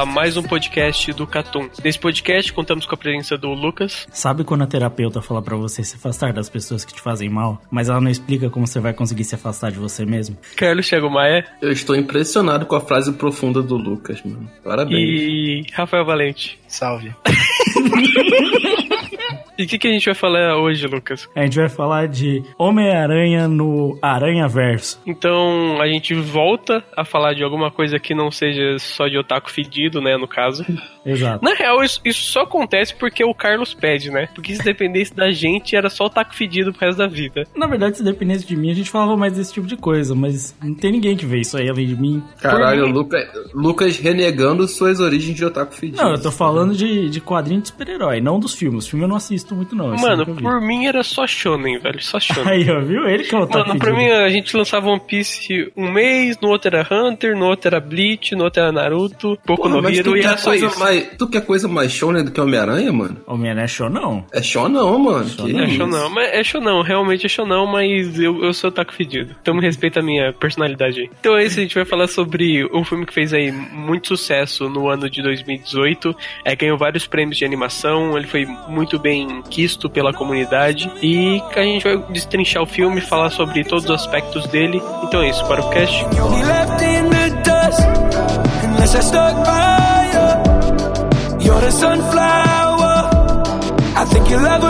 A mais um podcast do Catum. Nesse podcast contamos com a presença do Lucas. Sabe quando a terapeuta fala pra você se afastar das pessoas que te fazem mal, mas ela não explica como você vai conseguir se afastar de você mesmo? Carlos Thiago Maia Eu estou impressionado com a frase profunda do Lucas, mano. Parabéns. e Rafael Valente. Salve. E o que, que a gente vai falar hoje, Lucas? A gente vai falar de Homem-Aranha no Aranha Verso. Então a gente volta a falar de alguma coisa que não seja só de otaku fedido, né? No caso. Exato. Na real, isso, isso só acontece porque o Carlos pede, né? Porque se dependesse da gente, era só otaku fedido pro resto da vida. Na verdade, se dependesse de mim, a gente falava mais desse tipo de coisa, mas não tem ninguém que vê isso aí além de mim. Caralho, Luca, Lucas renegando suas origens de otaku fedido. Não, eu tô falando de, de quadrinho de super-herói, não dos filmes. Os filmes eu não assisto muito, não. esse Mano, por mim era só shonen, velho. Só shonen. Aí, ó, viu? Ele que é Mano, pra fedido. mim a gente lançava One Piece um mês, no outro era Hunter, no outro era Bleach, no outro era Naruto, pouco no Hero tu e quer, era só coisa isso. mais, tu quer coisa mais shonen do que Homem-Aranha, mano? Homem-Aranha é show, não. É show não, mano. Que É isso? shonão, mas é shonão, realmente é shonão, mas eu, eu sou taco fedido. Então me respeita a minha personalidade aí. Então é isso, a gente vai falar sobre um filme que fez aí muito sucesso no ano de 2018. É, ganhou vários prêmios de animação, ele foi muito bem quisto pela comunidade. E que a gente vai destrinchar o filme, falar sobre todos os aspectos dele. Então é isso, para o cast. You'll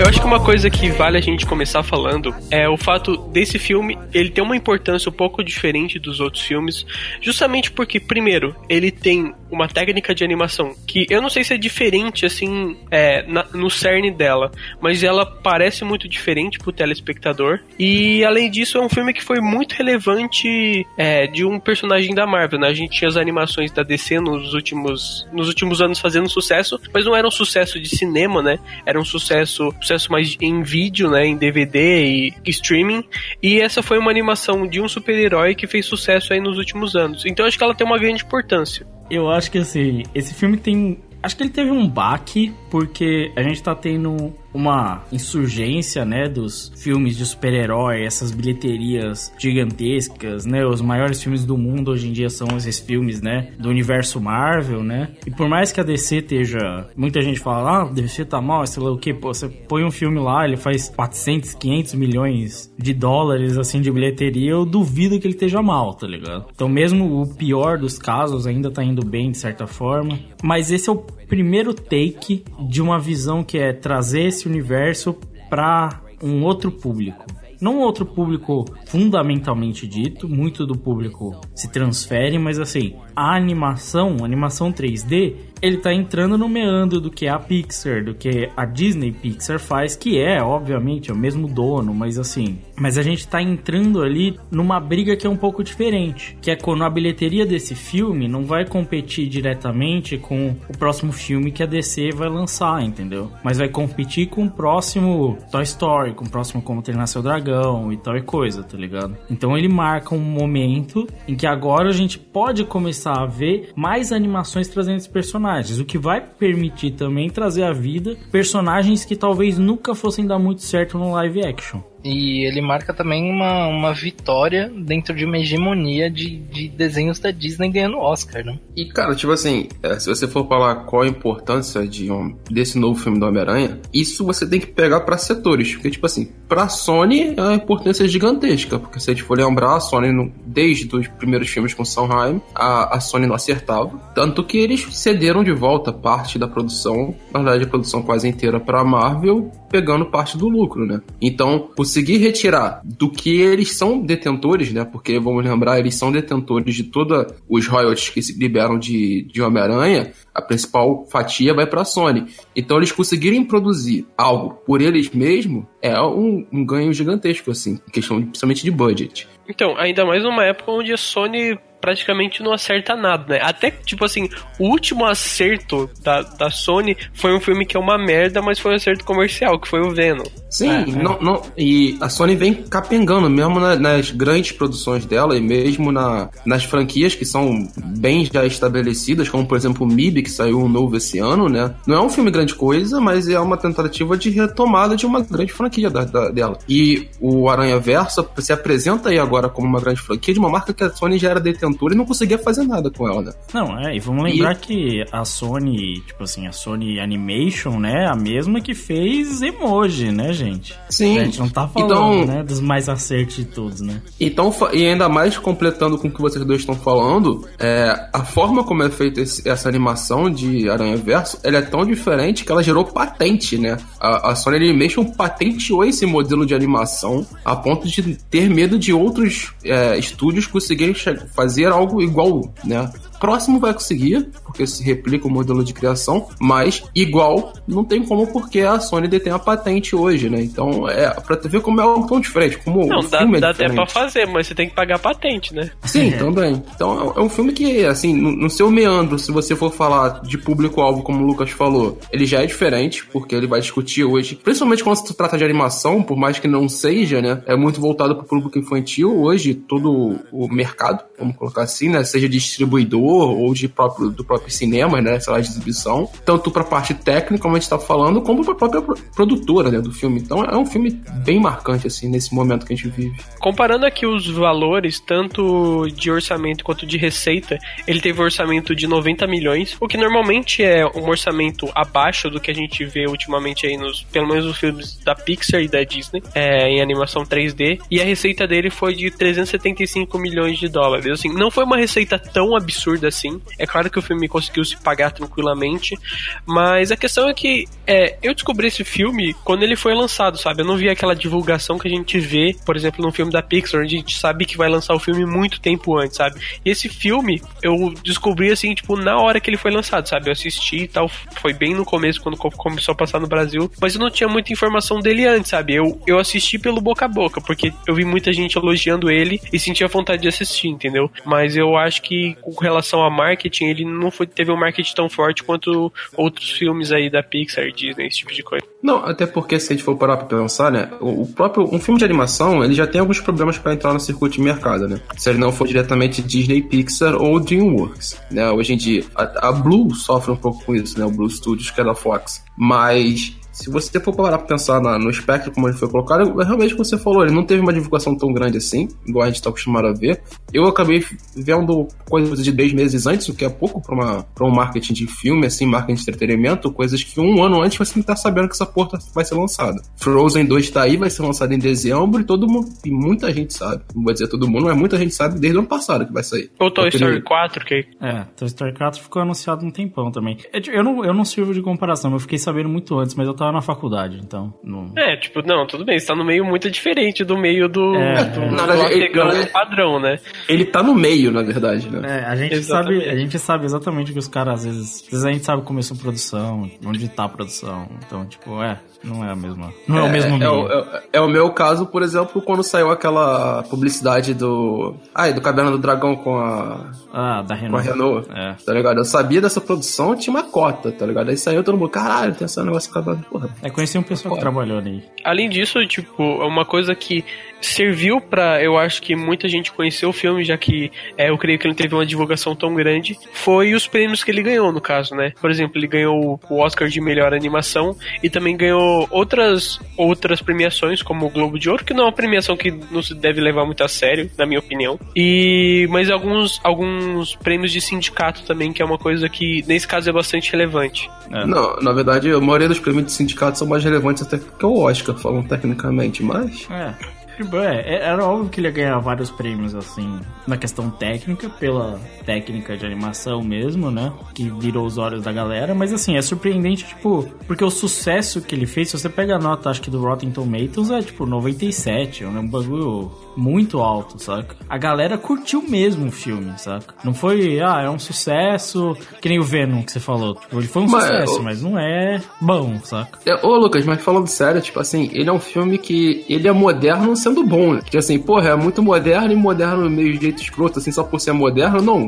Eu acho que uma coisa que vale a gente começar falando é o fato desse filme ele ter uma importância um pouco diferente dos outros filmes, justamente porque, primeiro, ele tem uma técnica de animação que eu não sei se é diferente assim é, na- no cerne dela, mas ela parece muito diferente pro telespectador. E além disso, é um filme que foi muito relevante é, de um personagem da Marvel. Né? A gente tinha as animações da DC nos últimos, nos últimos anos fazendo sucesso, mas não era um sucesso de cinema, né? Era um sucesso, sucesso mais em vídeo, né? Em DVD e streaming. E essa foi uma animação de um super-herói que fez sucesso aí nos últimos anos. Então acho que ela tem uma grande importância. Eu acho que assim, esse filme tem. Acho que ele teve um baque, porque a gente tá tendo uma insurgência, né, dos filmes de super-herói, essas bilheterias gigantescas, né? Os maiores filmes do mundo hoje em dia são esses filmes, né, do universo Marvel, né? E por mais que a DC esteja, muita gente fala, ah, DC tá mal, sei lá o que, você põe um filme lá, ele faz 400, 500 milhões de dólares, assim, de bilheteria, eu duvido que ele esteja mal, tá ligado? Então mesmo o pior dos casos ainda tá indo bem, de certa forma. Mas esse é o primeiro take de uma visão que é trazer esse universo pra um outro público. Não um outro público fundamentalmente dito, muito do público se transfere, mas assim, a animação, a animação 3D, ele tá entrando no meandro do que a Pixar, do que a Disney Pixar faz, que é, obviamente, é o mesmo dono, mas assim. Mas a gente tá entrando ali numa briga que é um pouco diferente. Que é quando a bilheteria desse filme não vai competir diretamente com o próximo filme que a DC vai lançar, entendeu? Mas vai competir com o próximo Toy Story, com o próximo Como Treinar Seu Dragão e tal e coisa, tá ligado? Então ele marca um momento em que agora a gente pode começar a ver mais animações trazendo esses personagens, o que vai permitir também trazer à vida personagens que talvez nunca fossem dar muito certo no live action. E ele marca também uma, uma vitória dentro de uma hegemonia de, de desenhos da Disney ganhando Oscar, né? E, cara, tipo assim, é, se você for falar qual a importância de um, desse novo filme do Homem-Aranha, isso você tem que pegar para setores. Porque, tipo assim, pra Sony é uma importância gigantesca. Porque se a gente for lembrar, a Sony, no, desde os primeiros filmes com Sondheim, a, a Sony não acertava. Tanto que eles cederam de volta parte da produção, na verdade, a produção quase inteira pra Marvel, pegando parte do lucro, né? Então, conseguir retirar do que eles são detentores, né? Porque vamos lembrar, eles são detentores de todos os royalties que se liberam de, de Homem-Aranha, a principal fatia vai para a Sony. Então eles conseguirem produzir algo por eles mesmos é um, um ganho gigantesco, assim, questão principalmente de budget. Então, ainda mais numa época onde a Sony praticamente não acerta nada, né? Até, tipo assim, o último acerto da, da Sony foi um filme que é uma merda, mas foi um acerto comercial, que foi o Venom. Sim, é, não, é. não, e a Sony vem capengando, mesmo na, nas grandes produções dela e mesmo na, nas franquias que são bem já estabelecidas, como por exemplo o MIB, que saiu um novo esse ano, né? Não é um filme grande coisa, mas é uma tentativa de retomada de uma grande franquia da, da, dela. E o Aranha Versa se apresenta aí agora como uma grande franquia de uma marca que a Sony já era detentora e não conseguia fazer nada com ela, né? Não, é, e vamos lembrar e... que a Sony, tipo assim, a Sony Animation, né, a mesma que fez emoji, né, gente? Sim. A gente não tá falando, então, né, dos mais acertos de todos, né? Então, e ainda mais completando com o que vocês dois estão falando, é, a forma como é feita essa animação de Aranha Verso, ela é tão diferente que ela gerou patente, né? A, a Sony Animation patenteou esse modelo de animação a ponto de ter medo de outros é, estúdios conseguirem fazer fazer algo igual, né? Próximo vai conseguir, porque se replica o modelo de criação, mas igual não tem como porque a Sony detém a patente hoje, né? Então é pra ver como é algo tão diferente, como não, o dá, filme é dá até pra fazer, mas você tem que pagar a patente, né? Sim, também. Então é um filme que, assim, no, no seu meandro, se você for falar de público-alvo, como o Lucas falou, ele já é diferente, porque ele vai discutir hoje, principalmente quando se trata de animação, por mais que não seja, né? É muito voltado pro público infantil hoje, todo o mercado, vamos colocar assim, né? Seja distribuidor ou de próprio, do próprio cinema, né? Sei lá, de exibição. Tanto pra parte técnica, como a gente tá falando, como pra própria produtora, né? Do filme. Então é um filme bem marcante, assim, nesse momento que a gente vive. Comparando aqui os valores, tanto de orçamento quanto de receita, ele teve um orçamento de 90 milhões, o que normalmente é um orçamento abaixo do que a gente vê ultimamente aí nos, pelo menos nos filmes da Pixar e da Disney, é, em animação 3D, e a receita dele foi de 375 milhões de dólares. Assim, não foi uma receita tão absurda assim. É claro que o filme conseguiu se pagar tranquilamente, mas a questão é que é, eu descobri esse filme quando ele foi lançado, sabe? Eu não vi aquela divulgação que a gente vê, por exemplo, num filme da Pixar, onde a gente sabe que vai lançar o filme muito tempo antes, sabe? E esse filme eu descobri assim, tipo, na hora que ele foi lançado, sabe? Eu assisti e tal, foi bem no começo, quando começou a passar no Brasil, mas eu não tinha muita informação dele antes, sabe? Eu, eu assisti pelo boca a boca, porque eu vi muita gente elogiando ele e sentia vontade de assistir, entendeu? Mas eu acho que com relação a marketing, ele não foi, teve um marketing tão forte quanto outros filmes aí da Pixar, Disney, esse tipo de coisa. Não, até porque se a gente for parar pra pensar, né, o próprio um filme de animação, ele já tem alguns problemas para entrar no circuito de mercado, né? Se ele não for diretamente Disney, Pixar ou DreamWorks, né? Hoje em dia, a, a Blue sofre um pouco com isso, né? O Blue Studios, que é da Fox. Mas se você for parar pra pensar na, no espectro como ele foi colocado, é realmente como você falou, ele não teve uma divulgação tão grande assim, igual a gente tá acostumado a ver. Eu acabei vendo coisas de 10 meses antes, o que é pouco pra, uma, pra um marketing de filme, assim, marketing de entretenimento, coisas que um ano antes você não tá sabendo que essa porta vai ser lançada. Frozen 2 tá aí, vai ser lançado em dezembro e todo mundo, e muita gente sabe, não vou dizer todo mundo, mas muita gente sabe desde o ano passado que vai sair. Ou Toy Story 4, que... É, Toy Story 4 ficou anunciado um tempão também. Eu não, eu não sirvo de comparação, eu fiquei sabendo muito antes, mas eu tava na faculdade, então. Não... É, tipo, não, tudo bem, você tá no meio muito diferente do meio do, É, do, na do verdade, ele- ele- padrão, né? Ele tá no meio, na verdade, né? É, a gente, Exatamente. sabe, a gente sabe exatamente o que os caras, às vezes, às vezes a gente sabe como começou a produção, onde tá a produção. Então, tipo, é, não é a mesma. Não é, o mesmo é, meio. o, é, é o meu caso, por exemplo, quando saiu aquela publicidade do. Ai, do Caverna do Dragão com a. Ah, da Com a Renault. Renault. É. Tá ligado? Eu sabia dessa produção, tinha uma cota, tá ligado? Aí saiu todo mundo, caralho, tem esse negócio acabado. Porra. É, conheci um pessoal que trabalhou ali. Além disso, tipo, é uma coisa que serviu pra, eu acho que muita gente conhecer o filme, já que é, eu creio que ele não teve uma divulgação tão grande, foi os prêmios que ele ganhou, no caso, né? Por exemplo, ele ganhou o Oscar de melhor animação e também ganhou outras outras premiações, como o Globo de Ouro, que não é uma premiação que não se deve levar muito a sério, na minha opinião. E mas alguns alguns prêmios de sindicato também, que é uma coisa que nesse caso é bastante relevante. É. Não, na verdade, a maioria dos prêmios de sindicato são mais relevantes até que o Oscar, falam tecnicamente, mas. É. Tipo, é, é- era óbvio que ele ia ganhar vários prêmios, assim, na questão técnica, pela técnica de animação mesmo, né? Que virou os olhos da galera. Mas, assim, é surpreendente, tipo, porque o sucesso que ele fez, se você pega a nota, acho que do Rotten Tomatoes, é tipo 97, é um bagulho muito alto, saca? A galera curtiu mesmo o filme, saca? Não foi, ah, é um sucesso, que nem o Venom que você falou. Tipo, ele foi um Mas, sucesso, mas não é bom, saca? É, ô Lucas, mas falando sério, tipo assim, ele é um filme que ele é moderno sendo bom, né? Tipo assim, porra, é muito moderno e moderno meio de jeito escroto, assim, só por ser moderno, não.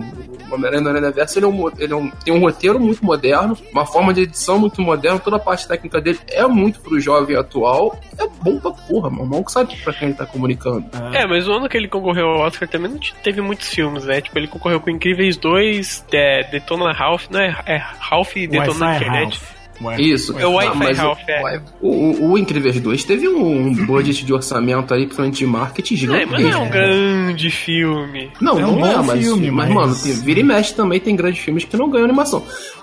O Homem-Aranha no Aranha Verso, ele, é um, ele é um- tem um roteiro muito moderno, uma forma de edição muito moderna, toda a parte técnica dele é muito pro jovem atual, é bom pra porra, mano, o maluco sabe pra quem ele tá comunicando. É, mas o ano que ele concorreu ao Oscar também não te- teve muitos filmes, né? Tipo, ele concorreu com Incríveis 2, é, Detona Ralph, não é? É Ralph e Detona Internet. Ralph. Wi- Isso. É o Ah, Wi-Fi mas o- é. Uai, O, o, o Incríveis 2 teve um budget de orçamento aí, principalmente de marketing É, gigantesco. mas não é um grande filme. Não, É um não é, mas, filme, mas, mas- mano, tem, vira e mexe também tem grandes filmes que não ganham animação.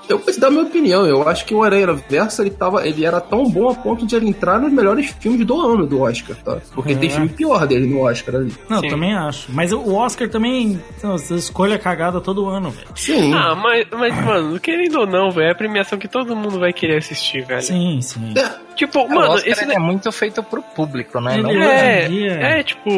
Eu vou te dar minha opinião, eu acho que o Aranha Verso ele, tava, ele era tão bom a ponto de ele entrar nos melhores filmes do ano do Oscar, tá? Porque tem É. filme pior dele no Oscar ali. Não, Sim. também acho. Mas o Oscar também. Não, você escolhe a cagada todo ano, velho. Sim. Ah, mas, mas, mano, querendo ou não, velho, é a premiação que todo mundo vai querer assistir, velho. Sim, sim. Tipo, o mano, Oscar esse ele é muito feito pro público, né? Ele Não é- É, é, tipo,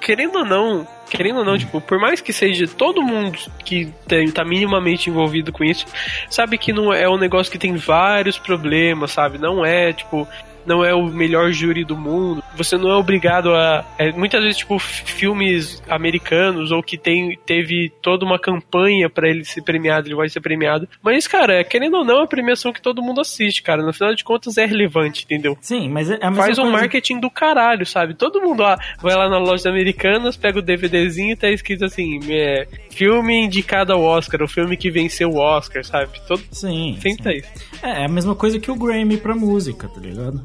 querendo ou não, querendo ou não, tipo, por mais que seja todo mundo que tem, tá minimamente envolvido com isso, sabe que não é um negócio que tem vários problemas, sabe? Não é, tipo, não é o melhor júri do mundo. Você não é obrigado a. é, muitas vezes, tipo, filmes americanos ou que tem, teve toda uma campanha pra ele ser premiado, ele vai ser premiado. Mas, cara, querendo ou não, é a premiação que todo mundo assiste, cara. No final de contas é relevante, entendeu? Sim, mas é Faz um marketing do caralho, sabe? Todo mundo vai lá na loja americanas, pega o DVDzinho e tá escrito assim: é, filme indicado ao Oscar, o filme que venceu o Oscar, sabe? Todo, Sim. sempre sim. tá isso. É, é a mesma coisa que o Grammy pra música, tá ligado?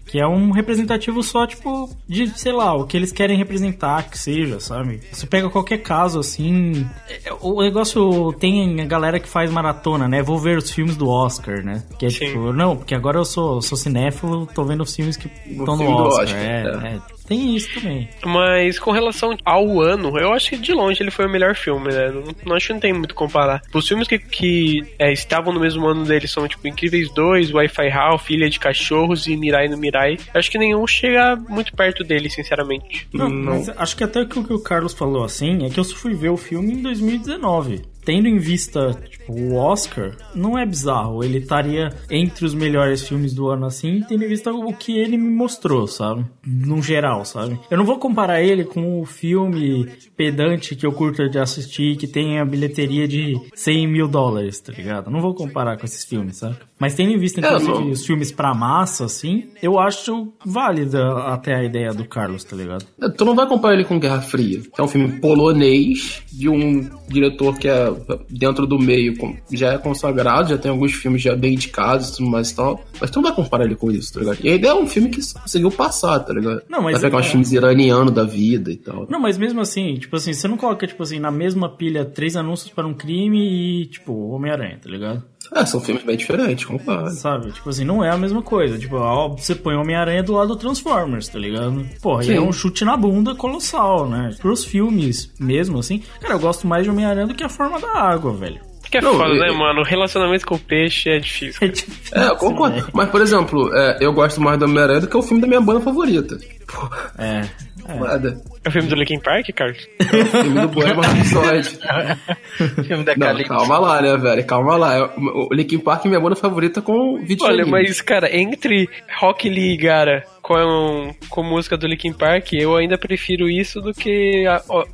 Que é um representativo só, tipo, de, sei lá, o que eles querem representar, que seja, sabe? Você pega qualquer caso, assim. é, O negócio tem a galera que faz maratona, né? Vou ver os filmes do Oscar, né? Que é Sim. tipo, não, porque agora eu sou, sou cinéfilo, tô vendo os filmes que estão no Oscar. Oscar, é, é. é. Tem isso também. Mas com relação ao ano, eu acho que de longe ele foi o melhor filme, né? Não, acho que não tem muito o que comparar. Os filmes que, que é, estavam no mesmo ano dele são, tipo, Incríveis 2, Wi-Fi Ralph, Ilha de Cachorros e Mirai no Mirai. Eu acho que nenhum chega muito perto dele, sinceramente. Não, Não. mas acho que até o que o Carlos falou assim é que eu só fui ver o filme em 2019. Tendo em vista tipo, o Oscar, não é bizarro. Ele estaria entre os melhores filmes do ano assim, tendo em vista o que ele me mostrou, sabe? No geral, sabe? Eu não vou comparar ele com o filme pedante que eu curto de assistir, que tem a bilheteria de 100 mil dólares, tá ligado? Não vou comparar com esses filmes, sabe? Mas tendo em vista, É, inclusive, os filmes pra massa, assim, eu acho válida até a ideia do Carlos, tá ligado? Tu não vai comparar ele com Guerra Fria, que é um filme polonês de um diretor que é dentro do meio já é consagrado, já tem alguns filmes já bem indicados e tudo mais e tal. Mas tu não vai comparar ele com isso, tá ligado? E ainda é um filme que conseguiu passar, tá ligado? Não, mas vai pegar é- uns filmes iranianos da vida e tal. Não, mas mesmo assim, tipo assim, você não coloca, tipo assim, na mesma pilha três anúncios para um crime e, tipo, Homem-Aranha, tá ligado? É, são filmes bem diferentes, concordo. Sabe? Tipo assim, não é a mesma coisa. Tipo, ó, você põe Homem-Aranha do lado do Transformers, tá ligado? Porra, e Sim. é um chute na bunda colossal, né? Pros filmes mesmo, assim. Cara, eu gosto mais de Homem-Aranha do que a forma da água, velho. Que é Não, foda, eu- né, mano? O relacionamento com o peixe é difícil. É difícil, É, eu concordo. né? Mas, por exemplo, é, eu gosto mais do Homem-Aranha do que o filme da minha banda favorita. Pô, É. é. nada. É o filme do Linkin Park, Carlos? O filme do Bohemian Rhapsody. Filme da Não, calma lá, né, velho? Calma lá. O o Linkin Park é minha banda favorita com vídeo Olha, mas, cara, entre Rock Lee e Gara com, com música do Linkin Park, eu ainda prefiro isso do que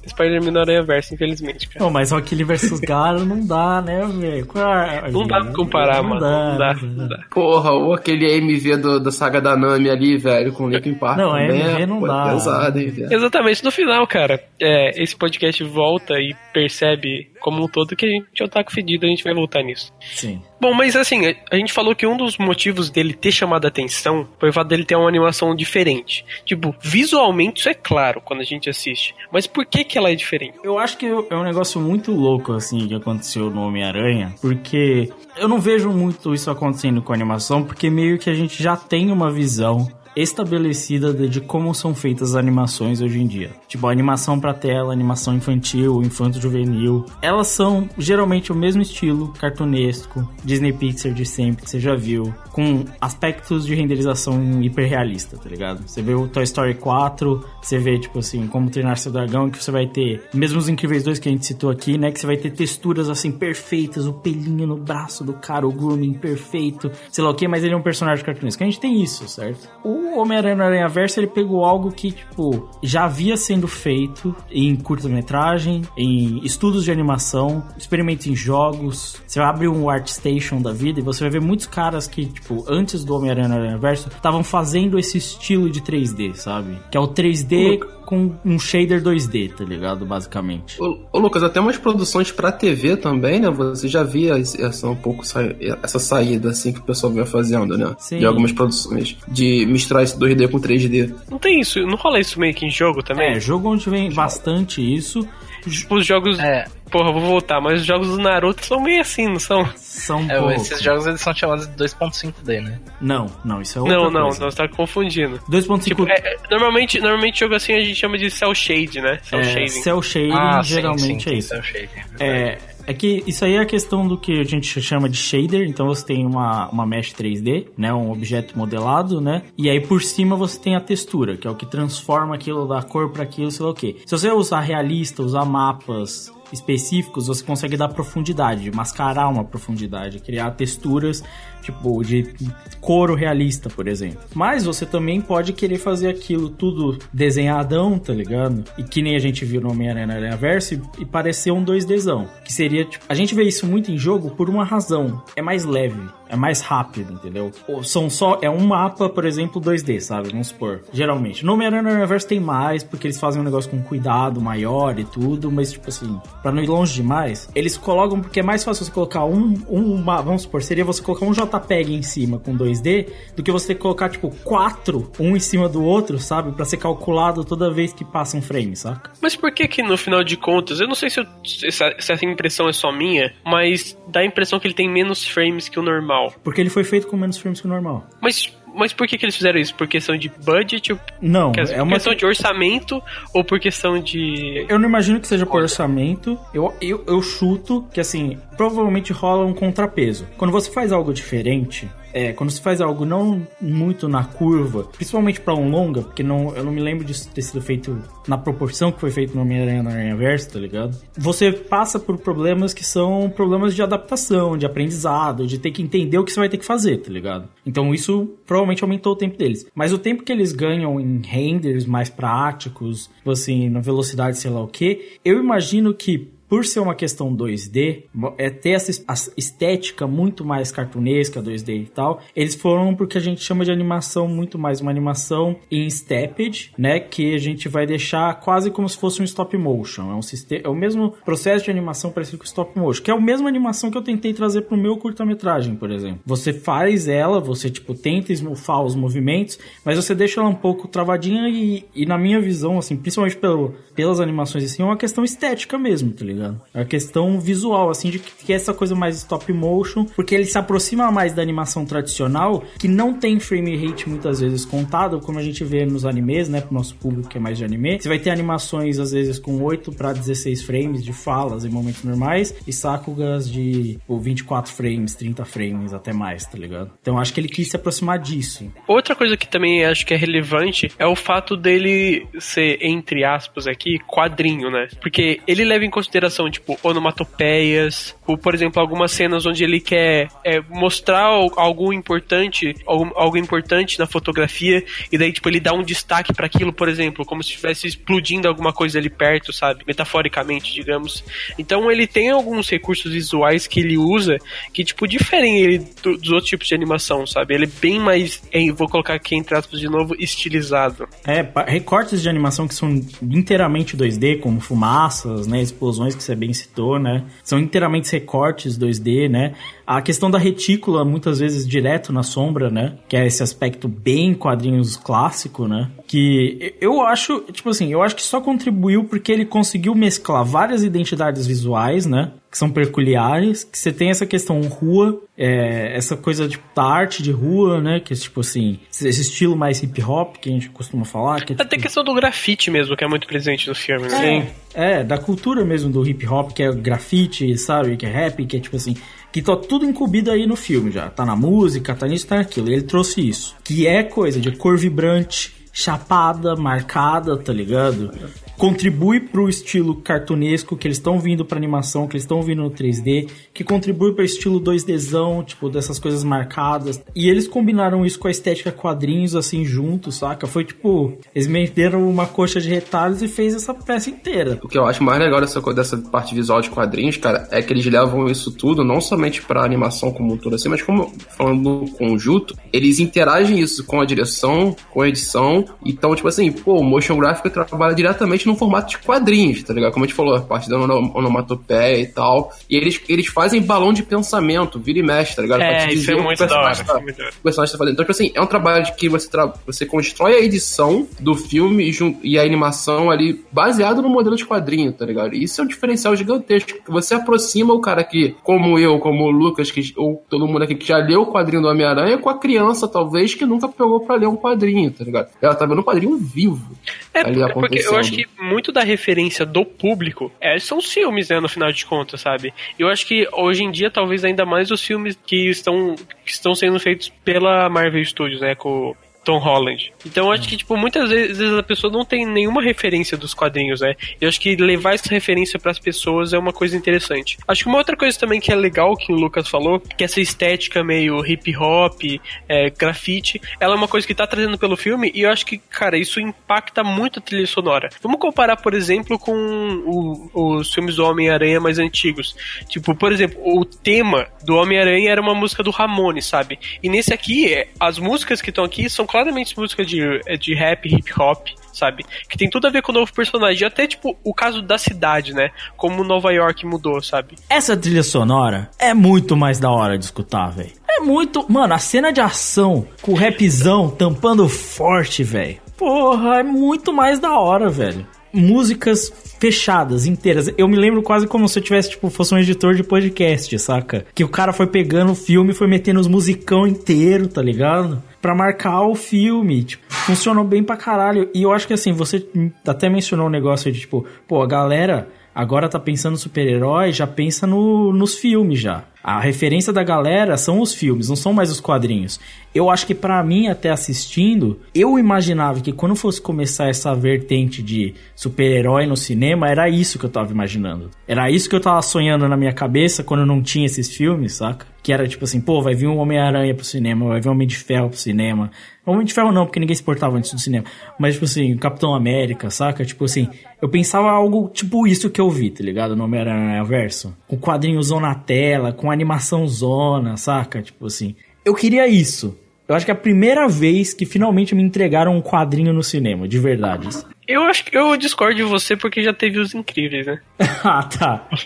Spider-Man no Aranha Verso, infelizmente, cara. Não, mas Rock Lee versus Gara não dá, né, velho? É- Não dá pra comparar, Não mano. dá, não dá, não não dá. Porra, ou aquele AMV do, da saga da Nami ali, velho, com o Linkin Park. Não, também AMV é, não pô, dá. pesado, hein, velho. Exatamente, no final, cara, é, esse podcast volta e percebe como um todo que a gente é otaku fedido, a gente vai voltar nisso. Sim. Bom, mas assim, a- a gente falou que um dos motivos dele ter chamado a atenção foi o fato dele ter uma animação diferente. Tipo, visualmente isso é claro quando a gente assiste. Mas por que que ela é diferente? Eu acho que é um negócio muito louco, assim, que aconteceu no Homem-Aranha, porque eu não vejo muito isso acontecendo com a animação, porque meio que a gente já tem uma visão estabelecida de, como são feitas as animações hoje em dia. Tipo, animação pra tela, animação infantil, infanto-juvenil, elas são geralmente o mesmo estilo, cartunesco, Disney Pixar de sempre, que você já viu, com aspectos de renderização hiperrealista, tá ligado? Você vê o Toy Story 4, você vê, tipo assim, como treinar seu dragão, que você vai ter, mesmo os Incríveis 2 que a gente citou aqui, né, que você vai ter texturas, assim, perfeitas, o pelinho no braço do cara, o grooming perfeito, sei lá o que, mas ele é um personagem cartunesco. A gente tem isso, certo? O Homem-Aranha no Aranha ele pegou algo que, tipo, já havia sendo feito em curta-metragem, em estudos de animação, experimentos em jogos. Você abre um ArtStation da vida e você vai ver muitos caras que, tipo, antes do Homem-Aranha no Aranha estavam fazendo esse estilo de 3D, sabe? Que é o 3D com um shader 2D, tá ligado? Basicamente. Ô, ô, Lucas, até umas produções pra TV também, né? Você já via essa um pouco sa- essa saída assim que o pessoal vinha fazendo, né? Sim. De algumas produções. De misturar esse 2D com 3D. Não tem isso, não rola isso meio que em jogo também? É, jogo onde vem bastante isso. Tipo, os jogos. É, Porra, vou voltar, mas os jogos do Naruto são meio assim, não são? São é, poucos. esses jogos eles são chamados de 2.5D, né? Não, não, isso é outra Não, não, coisa. não, você tá confundindo. 2.5 Tipo, é, é, normalmente, normalmente jogo assim a gente chama de cel shade, né? Cel é, shading. cel shading Ah, geralmente sim, é sim, isso. cel shading. É, é que isso aí é a questão do que a gente chama de shader, então você tem uma, uma mesh 3D, né, um objeto modelado, né, e aí por cima você tem a textura, que é o que transforma aquilo da cor para aquilo, sei lá o que. Se você usar realista, usar mapas específicos, você consegue dar profundidade, mascarar uma profundidade, criar texturas tipo de couro realista, por exemplo. Mas você também pode querer fazer aquilo tudo desenhadão, tá ligado? E que nem a gente viu no Homem-Aranha Aranha Verso e, parecer um 2Dzão. Que seria, tipo, a gente vê isso muito em jogo por uma razão. É mais leve, é mais rápido, entendeu? Ou São só, é um mapa, por exemplo, 2D, sabe? Vamos supor. Geralmente. No Homem-Aranha Aranha Verso tem mais, porque eles fazem um negócio com cuidado maior e tudo, mas tipo assim, pra não ir longe demais, eles colocam, porque é mais fácil você colocar um, um uma- vamos supor, seria você colocar um JPEG em cima com 2D, do que você colocar, tipo, quatro, um em cima do outro, sabe? Pra ser calculado toda vez que passa um frame, saca? Mas por que que no final de contas, eu não sei se, eu- se essa impressão é só minha, mas dá a impressão que ele tem menos frames que o normal. Porque ele foi feito com menos frames que o normal. Mas, mas por que que eles fizeram isso? Por questão de budget? Não, por é uma questão de orçamento? Ou por questão de... Eu não imagino que seja por orçamento. Eu, eu, eu chuto que, assim, provavelmente rola um contrapeso. Quando você faz algo diferente, é, quando você faz algo não muito na curva, principalmente pra um longa, porque não, eu não me lembro disso ter sido feito na proporção que foi feito no Homem-Aranha no Aranha Verso, tá ligado? Você passa por problemas que são problemas de adaptação, de aprendizado, de ter que entender o que você vai ter que fazer, tá ligado? Então isso provavelmente aumentou o tempo deles. Mas o tempo que eles ganham em renders mais práticos, tipo assim, na velocidade sei lá o que, eu imagino que por ser uma questão 2D, é ter essa estética muito mais cartunesca 2D e tal, eles foram porque a gente chama de animação muito mais uma animação em stepped, né, que a gente vai deixar quase como se fosse um stop motion, é um sistema, é o mesmo processo de animação parecido com stop motion, que é a mesma animação que eu tentei trazer pro meu curta-metragem, por exemplo. Você faz ela, você tipo tenta esmufar os movimentos, mas você deixa ela um pouco travadinha e, e na minha visão, assim, principalmente pelo, pelas animações assim, é uma questão estética mesmo, tá ligado? Ligado? A questão visual, assim, de que é essa coisa mais stop motion, porque ele se aproxima mais da animação tradicional, que não tem frame rate muitas vezes contado, como a gente vê nos animes, né, pro nosso público que é mais de anime. Você vai ter animações, às vezes, com 8 para 16 frames de falas em momentos normais, e Sakugas de tipo, 24 frames, 30 frames, até mais, tá ligado? Então acho que ele quis se aproximar disso. Outra coisa que também acho que é relevante é o fato dele ser, entre aspas, aqui, quadrinho, né? Porque ele leva em consideração, tipo, onomatopeias, ou, por exemplo, algumas cenas onde ele quer é, mostrar algo importante, algo importante na fotografia, e daí, tipo, ele dá um destaque para aquilo, por exemplo, como se estivesse explodindo alguma coisa ali perto, sabe? Metaforicamente, digamos. Então ele tem alguns recursos visuais que ele usa que, tipo, diferem ele do, dos outros tipos de animação, sabe? Ele é bem mais, é, vou colocar aqui entre aspas de novo, estilizado. É, recortes de animação que são inteiramente 2D, como fumaças, né? Explosões que você bem citou, né? São inteiramente recortes 2D, né? A questão da retícula, muitas vezes direto na sombra, né? Que é esse aspecto bem quadrinhos clássico, né? Que eu acho, tipo assim, eu acho que só contribuiu porque ele conseguiu mesclar várias identidades visuais, né? Que são peculiares, que você tem essa questão rua, é, essa coisa tipo, da arte de rua, né? Que é tipo assim, esse estilo mais hip hop que a gente costuma falar. Que é, tipo... Até questão do grafite mesmo, que é muito presente no filme, né? Sim. É, da cultura mesmo do hip hop, que é grafite, sabe? Que é rap, que é tipo assim, que tá tudo incumbido aí no filme já. Tá na música, tá nisso, tá naquilo. E ele trouxe isso. Que é coisa de cor vibrante, chapada, marcada, tá ligado? Contribui pro estilo cartunesco que eles estão vindo pra animação, que eles estão vindo no 3D, que contribui para estilo 2Dzão, tipo, dessas coisas marcadas. E eles combinaram isso com a estética quadrinhos, assim, juntos, saca? Foi tipo, eles meteram uma coxa de retalhos e fez essa peça inteira. O que eu acho mais legal dessa, dessa parte visual de quadrinhos, cara, é que eles levam isso tudo, não somente pra animação como um todo assim, mas como, falando no conjunto, eles interagem isso com a direção, com a edição, então, tipo assim, pô, o motion gráfico trabalha diretamente num formato de quadrinhos, tá ligado? Como a gente falou, a parte da onomatopeia e tal. E eles, eles fazem balão de pensamento, vira e mexe, tá ligado? É, isso é muito da hora. Tá, o personagem tá fazendo. Então, tipo assim, é um trabalho de que você, tra você constrói a edição do filme e a animação ali baseado no modelo de quadrinho, tá ligado? E isso é um diferencial gigantesco. Você aproxima o cara que, como eu, como o Lucas, que, ou todo mundo aqui que já leu o quadrinho do Homem-Aranha, com a criança, talvez, que nunca pegou pra ler um quadrinho, tá ligado? Ela tá vendo um quadrinho vivo. É, ali porque eu acho que muito da referência do público é, são os filmes, né, no final de contas, sabe? Eu acho que hoje em dia, talvez ainda mais os filmes que estão, que estão sendo feitos pela Marvel Studios, né, com Tom Holland. Então acho que, tipo, muitas vezes a pessoa não tem nenhuma referência dos quadrinhos, né? Eu acho que levar essa referência para as pessoas é uma coisa interessante. Acho que uma outra coisa também que é legal que o Lucas falou, que essa estética meio hip hop, é, grafite, ela é uma coisa que tá trazendo pelo filme e eu acho que, cara, isso impacta muito a trilha sonora. Vamos comparar, por exemplo, com o, os filmes do Homem-Aranha mais antigos. Tipo, por exemplo, o tema do Homem-Aranha era uma música do Ramone, sabe? E nesse aqui, as músicas que estão aqui são claramente música de, de rap, hip hop, sabe? Que tem tudo a ver com o novo personagem. Até, tipo, o caso da cidade, né? Como Nova York mudou, sabe? Essa trilha sonora é muito mais da hora de escutar, velho. É muito. Mano, a cena de ação com o rapzão tampando forte, velho. Porra, é muito mais da hora, velho. Músicas fechadas, inteiras. Eu me lembro quase como se eu tivesse, tipo, fosse um editor de podcast, saca? Que o cara foi pegando o filme e foi metendo os musicão inteiro, tá ligado? para marcar o filme. Tipo, funcionou bem pra caralho. E eu acho que assim, você até mencionou um negócio de tipo, pô, a galera agora tá pensando super-herói, já pensa no, nos filmes já. A referência da galera são os filmes, não são mais os quadrinhos. Eu acho que para mim, até assistindo, eu imaginava que quando fosse começar essa vertente de super-herói no cinema, era isso que eu tava imaginando. Era isso que eu tava sonhando na minha cabeça quando não tinha esses filmes, saca? Que era tipo assim, pô, vai vir um Homem-Aranha pro cinema, vai vir um Homem de Ferro pro cinema. Homem de Ferro não, porque ninguém se portava antes do cinema. Mas, tipo assim, Capitão América, saca? Tipo assim, eu pensava algo tipo isso que eu vi, tá ligado? No Homem-Aranha Verso. Com quadrinhozão na tela, com animação zona, saca? Tipo assim. Eu queria isso. Eu acho que é a primeira vez que finalmente me entregaram um quadrinho no cinema, de verdade. Eu acho que eu discordo de você porque já teve os incríveis, né? ah, tá.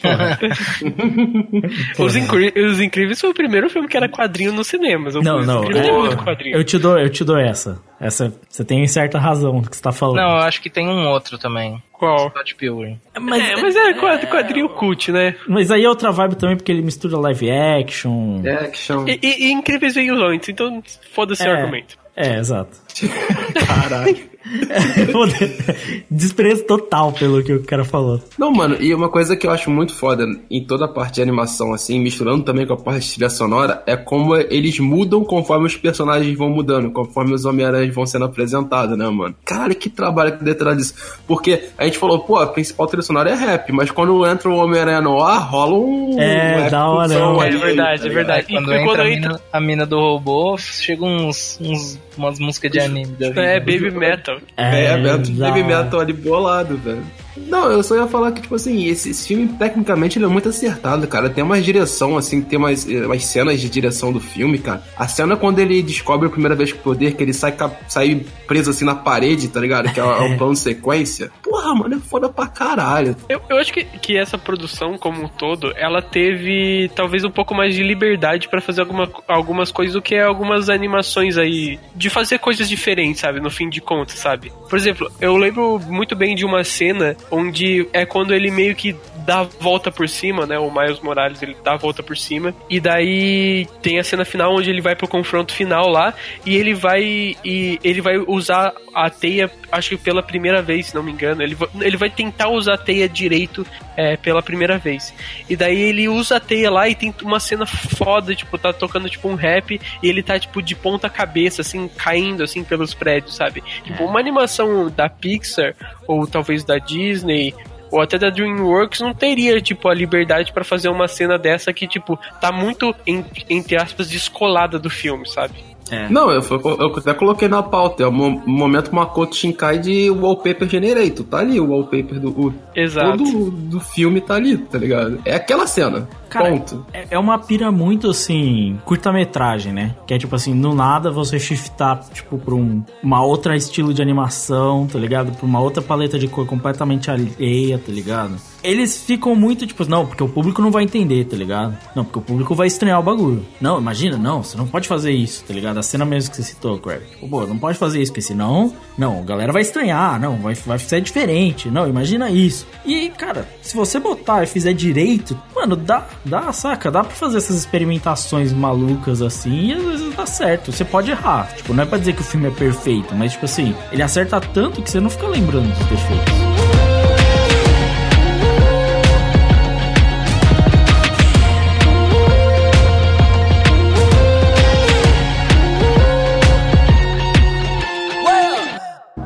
os, Incri os Incríveis foi o primeiro filme que era quadrinho nos cinemas. Não, não. É, eu te dou, eu te dou essa. Essa, você tem certa razão no que você tá falando. Não, eu acho que tem um outro também. Qual? Scott Pilgrim. Mas é, mas é quadrinho cult, né? Mas aí é outra vibe também, porque ele mistura live action. Action. E, e, e Incríveis veio antes, então foda-se o É. argumento. É, exato. Caralho. Desprezo total pelo que o cara falou. Não, mano, e uma coisa que eu acho muito foda em toda a parte de animação, assim, misturando também com a parte de trilha sonora, é como eles mudam conforme os personagens vão mudando, conforme os Homem-Aranhas vão sendo apresentados, né, mano? Caralho, que trabalho que detrás disso. Porque a gente falou, pô, a principal trilha sonora é rap, mas quando entra o Homem-Aranha no ar, rola um. É, da hora, rapzão é verdade, tá é ligado? verdade. Aí, quando E entra, quando a, entra- mina, a mina do robô, chega uns, uns umas músicas de anime da vida. É, Baby Metal. É, é, é hora. metal ali bolado, velho. Não, eu só ia falar que, tipo assim, esse, esse filme, tecnicamente, ele é muito acertado, cara. Tem uma direção, assim, tem umas, eh, umas cenas de direção do filme, cara. A cena quando ele descobre a primeira vez o poder, que ele sai, sai preso, assim, na parede, tá ligado? Que é, é o plano sequência. Porra, mano, é foda pra caralho. Eu, eu acho que, que essa produção como um todo, ela teve talvez um pouco mais de liberdade pra fazer alguma, algumas coisas do que algumas animações aí, de fazer coisas diferentes, sabe, no fim de contas, sabe? Por exemplo, eu lembro muito bem de uma cena onde é quando ele meio que dá a volta por cima, né, o Miles Morales, ele dá a volta por cima, e daí tem a cena final onde ele vai pro confronto final lá, e ele vai e ele vai usar a teia, acho que pela primeira vez, se não me engano, ele, ele vai tentar usar a teia direito é, pela primeira vez. E daí ele usa a teia lá e tem uma cena foda, tipo, tá tocando tipo um rap e ele tá tipo de ponta cabeça, assim, caindo assim pelos prédios, sabe? Tipo, uma animação da Pixar ou talvez da Disney ou até da DreamWorks não teria, tipo, a liberdade pra fazer uma cena dessa que, tipo, tá muito, en- entre aspas, descolada do filme, sabe? É. Não, eu, eu até coloquei na pauta, é o mo- momento Makoto Shinkai de Wallpaper Generator. Tá ali o wallpaper do. O, Exato. Todo do filme tá ali, tá ligado? É aquela cena. Cara, ponto. É é uma pira muito assim, curta-metragem, né? Que é tipo assim, no nada você shiftar, tipo, pra um, uma outra estilo de animação, tá ligado? Pra uma outra paleta de cor completamente alheia, tá ligado? Eles ficam muito tipo, não, porque o público não vai entender, tá ligado? Não, porque o público vai estranhar o bagulho. Não, imagina, não, você não pode fazer isso, tá ligado? A cena mesmo que você citou, Craig. Tipo, pô, não pode fazer isso, porque senão, não, a galera vai estranhar, não, vai, vai ser diferente, não, imagina isso. E, cara, se você botar e fizer direito, mano, dá, dá, saca? Dá pra fazer essas experimentações malucas assim e às vezes dá certo. Você pode errar, tipo, não é pra dizer que o filme é perfeito, mas, tipo assim, ele acerta tanto que você não fica lembrando dos defeitos.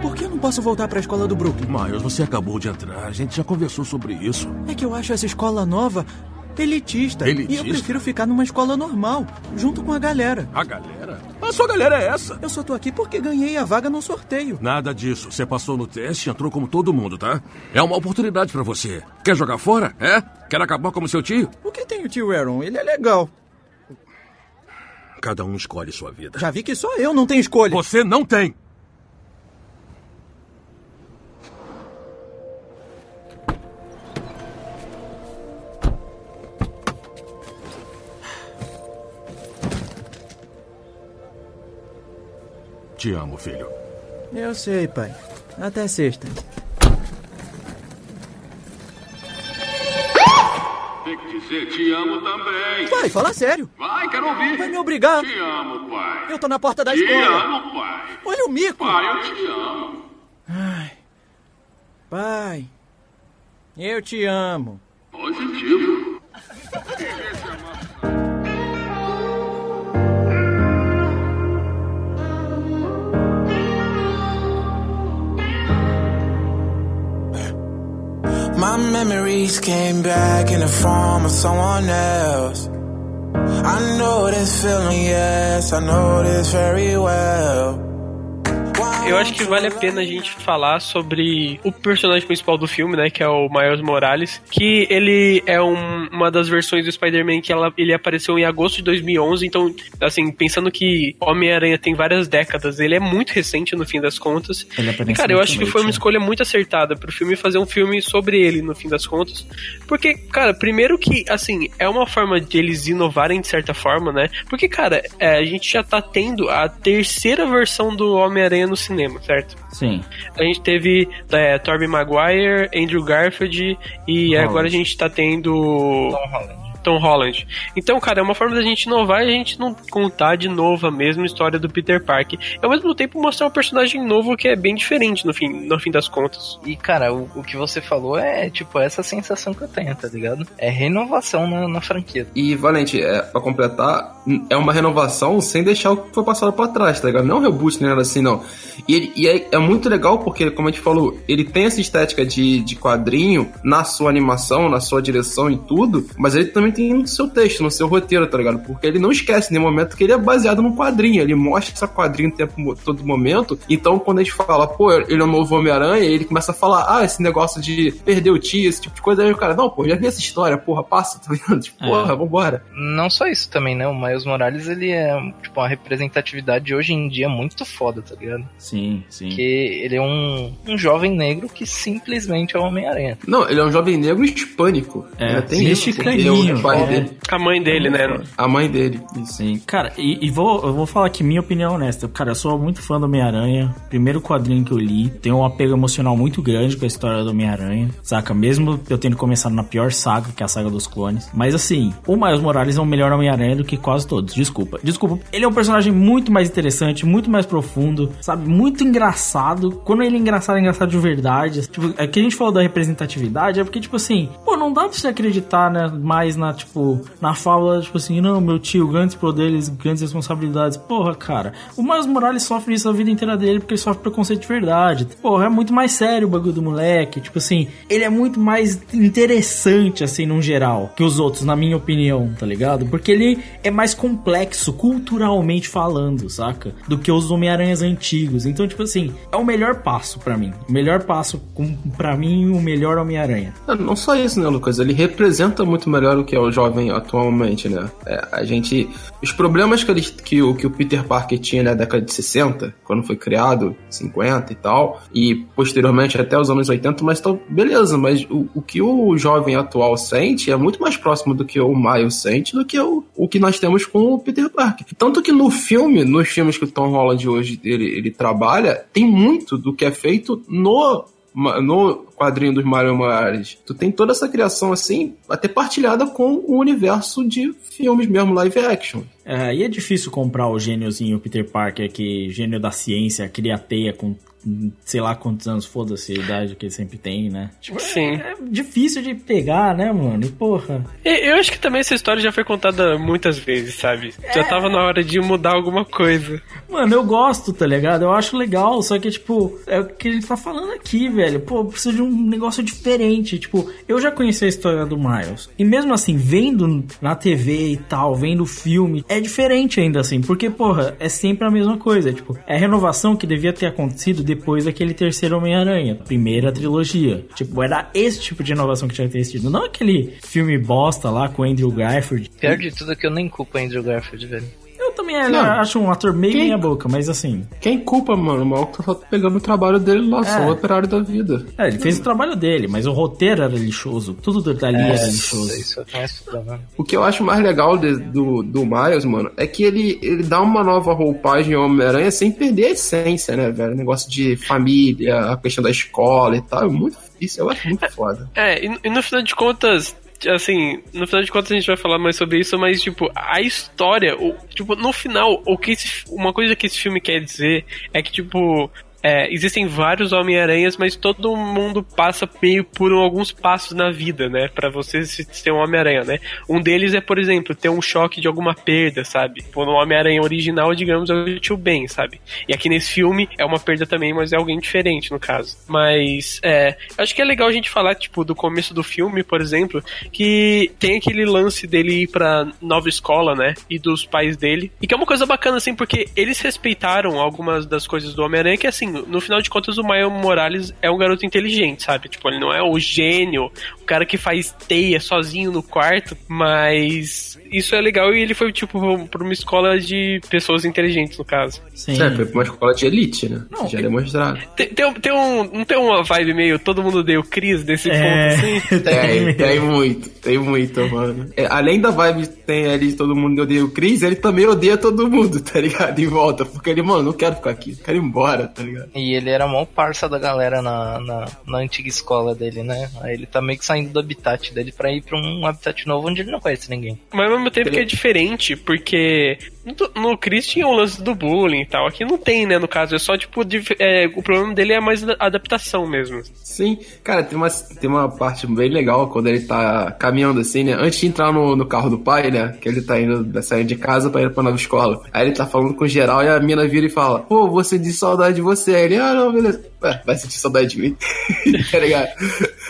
Por que eu não posso voltar pra escola do Brooklyn? Miles, você acabou de entrar. A gente já conversou sobre isso. É que eu acho essa escola nova elitista. Elitista? E eu prefiro ficar numa escola normal, junto com a galera. A galera? A sua galera é essa? Eu só tô aqui porque ganhei a vaga no sorteio. Nada disso. Você passou no teste e entrou como todo mundo, tá? É uma oportunidade pra você. Quer jogar fora? É? Quer acabar como seu tio? O que tem o tio Aaron? Ele é legal. Cada um escolhe sua vida. Já vi que só eu não tenho escolha. Você não tem. Te amo, filho. Eu sei, pai. Até sexta. Tem que dizer te amo também. Pai, fala sério. Vai, quero ouvir. Vai me obrigar. Te amo, pai. Eu tô na porta da Te escola. amo, pai. Olha o mico. Pai, eu te amo. Pai, eu te amo. Positivo. My memories came back in the form of someone else. I know this feeling, yes, I know this very well. Eu acho que vale a pena a gente falar sobre o personagem principal do filme, né? Que é o Miles Morales. Que ele é um- uma das versões do Spider-Man que ela, ele apareceu em agosto de 2011. Então, assim, pensando que Homem-Aranha tem várias décadas, ele é muito recente no fim das contas. Ele E, cara, eu acho que foi uma né? escolha muito acertada pro filme fazer um filme sobre ele no fim das contas. Porque, cara, primeiro que, assim, é uma forma de eles inovarem de certa forma, né? Porque, cara, é, a gente já tá tendo a terceira versão do Homem-Aranha no cinema, certo? Sim. A gente teve é, Tobey Maguire, Andrew Garfield e Holland. agora a gente tá tendo Tom Holland. Tom Holland. Então, cara, é uma forma da gente inovar e a gente não contar de novo a mesma história do Peter Parker. E ao mesmo tempo mostrar um personagem novo que é bem diferente no fim, no fim das contas. E, cara, o, o que você falou é, tipo, essa sensação que eu tenho, tá ligado? É renovação na, na franquia. E, Valente, é, pra completar, é uma renovação sem deixar o que foi passado pra trás, tá ligado? Não é um reboot nem nada assim, não. E, ele- e é, é muito legal porque, como a gente falou, ele tem essa estética de, de quadrinho na sua animação, na sua direção e tudo, mas ele também tem no seu texto, no seu roteiro, tá ligado? Porque ele não esquece em nenhum momento que ele é baseado num quadrinho, ele mostra esse quadrinho o tempo, todo momento. Então, quando a gente fala, pô, ele é o novo Homem-Aranha, ele começa a falar, ah, esse negócio de perder o tio, esse tipo de coisa, aí o cara, não, pô, já vi essa história, porra, passa, tá ligado? Tipo, É. porra, vambora. Não só isso também, né? O Miles Morales, ele é, tipo, uma representatividade hoje em dia muito foda, tá ligado? Sim, sim. Porque ele é um, um jovem negro que simplesmente é o Homem-Aranha. Não, ele é um jovem negro hispânico. É, tem sim, isso, mexicaninho, porque o pai é. dele, A mãe dele, né? a mãe dele. Sim, cara, e, e vou, eu vou falar aqui minha opinião honesta. Cara, eu sou muito fã do Homem-Aranha. Primeiro quadrinho que eu li, tenho um apego emocional muito grande com a história do Homem-Aranha, saca? Mesmo eu tendo começado na pior saga, que é a saga dos clones. Mas assim, o Miles Morales é um melhor Homem-Aranha do que quase todos. Desculpa, desculpa. Ele é um personagem muito mais interessante, muito mais profundo, sabe? Muito engraçado. Quando ele é engraçado, é engraçado de verdade. Tipo, é que a gente falou da representatividade, é porque, tipo assim, pô, não dá pra você acreditar, né? Mais na, tipo, na fala, tipo assim, não, meu tio, grandes poderes, grandes responsabilidades. Porra, cara, o Miles Morales sofre isso a vida inteira dele porque ele sofre preconceito de verdade. Porra, é muito mais sério o bagulho do moleque. Tipo assim, ele é muito mais interessante, assim, num geral, que os outros, na minha opinião, tá ligado? Porque ele é mais complexo, culturalmente falando, saca? Do que os Homem-Aranhas antigos. Então, tipo assim, é o melhor passo pra mim. O melhor passo, pra mim, o melhor Homem-Aranha. Não, não só isso, né, Lucas? Ele representa muito melhor o que é o jovem atualmente, né? É, a gente. Os problemas que, ele, que, o, que o Peter Parker tinha na década de 60, quando foi criado, 50 e tal, e posteriormente até os anos 80, mas tá, beleza, mas o, o que o jovem atual sente é muito mais próximo do que o Miles sente do que o, o que nós temos com o Peter Parker. Tanto que no filme, nos filmes que o Tom Holland hoje ele, ele trabalha, tem muito do que é feito no no quadrinho dos Mario Morales, tu tem toda essa criação assim, até partilhada com o universo de filmes mesmo, live action. É, e é difícil comprar o gêniozinho Peter Parker, que gênio da ciência, cria teia com sei lá quantos anos, foda-se a idade que ele sempre tem, né? Tipo, Sim. é difícil de pegar, né, mano? Porra. Eu acho que também essa história já foi contada muitas vezes, sabe? Já tava na hora de mudar alguma coisa. Mano, eu gosto, tá ligado? Eu acho legal, só que, tipo, é o que a gente tá falando aqui, velho. Pô, precisa de um negócio diferente. Tipo, eu já conheci a história do Miles. E mesmo assim, vendo na TV e tal, vendo o filme, é diferente ainda assim. Porque, porra, é sempre a mesma coisa. Tipo, é a renovação que devia ter acontecido depois daquele terceiro Homem-Aranha, primeira trilogia. Tipo, era esse tipo de inovação que tinha que ter sido. Não aquele filme bosta lá com Andrew Garfield. Pior de tudo é que eu nem culpo Andrew Garfield, velho. Eu também é, Não. acho um ator meio Quem- meia boca, mas assim. Quem culpa, mano? O maluco tá só pegando o trabalho dele lá, só É. o operário da vida. É, ele fez o trabalho dele, mas o roteiro era lixoso. Tudo dali era lixoso. Isso é mais problema. O que eu acho mais legal de- do, do Miles, mano, é que ele, ele dá uma nova roupagem ao Homem-Aranha sem perder a essência, né, velho? O negócio de família, a questão da escola e tal. É muito isso, eu acho muito foda. É, e no final de contas, assim, no final de contas a gente vai falar mais sobre isso, mas, tipo, a história, o, tipo, no final, o que esse, uma coisa que esse filme quer dizer é que, tipo, é, existem vários Homem-Aranhas, mas todo mundo passa meio por alguns passos na vida, né? Pra você se ter um Homem-Aranha, né? Um deles é, por exemplo, ter um choque de alguma perda, sabe? Tipo, no Homem-Aranha original, digamos, é o tio Ben, sabe? E aqui nesse filme é uma perda também, mas é alguém diferente, no caso. Mas, é, acho que é legal a gente falar, tipo, do começo do filme, por exemplo, que tem aquele lance dele ir pra nova escola, né? E dos pais dele. E que é uma coisa bacana, assim, porque eles respeitaram algumas das coisas do Homem-Aranha, que assim, no, no final de contas o Miles Morales é um garoto inteligente, sabe? Tipo, ele não é o gênio, o cara que faz teia sozinho no quarto, mas isso é legal e ele foi, tipo, pra uma escola de pessoas inteligentes, no caso. Sim. É, foi pra uma escola de elite, né? Não, Já demonstrado. Tem, tem, um- tem um, não tem uma vibe meio todo mundo deu Cris desse É, ponto, assim? Tem, tem muito, tem muito, mano. É, além da vibe que tem ali de todo mundo odeia o Chris, ele também odeia todo mundo, tá ligado? Em volta. Porque ele, mano, não quero ficar aqui, quero ir embora, tá ligado? E ele era mó parça da galera na, na, na antiga escola dele, né? Aí ele tá meio que saindo do habitat dele pra ir pra um habitat novo onde ele não conhece ninguém. Mas ao mesmo tempo que é diferente, porque no, Chris tinha o lance do bullying e tal. Aqui não tem, né, no caso. É só, tipo, dif- é, o problema dele é mais adaptação mesmo. Sim, cara, tem uma, tem uma parte bem legal quando ele tá caminhando assim, né? Antes de entrar no, no carro do pai, né? Que ele tá indo, saindo de casa pra ir pra nova escola. Aí ele tá falando com geral e a mina vira e fala: Pô, você de saudade de você. Aí ele, ah, não, beleza. Ué, vai sentir saudade de mim. tá ligado?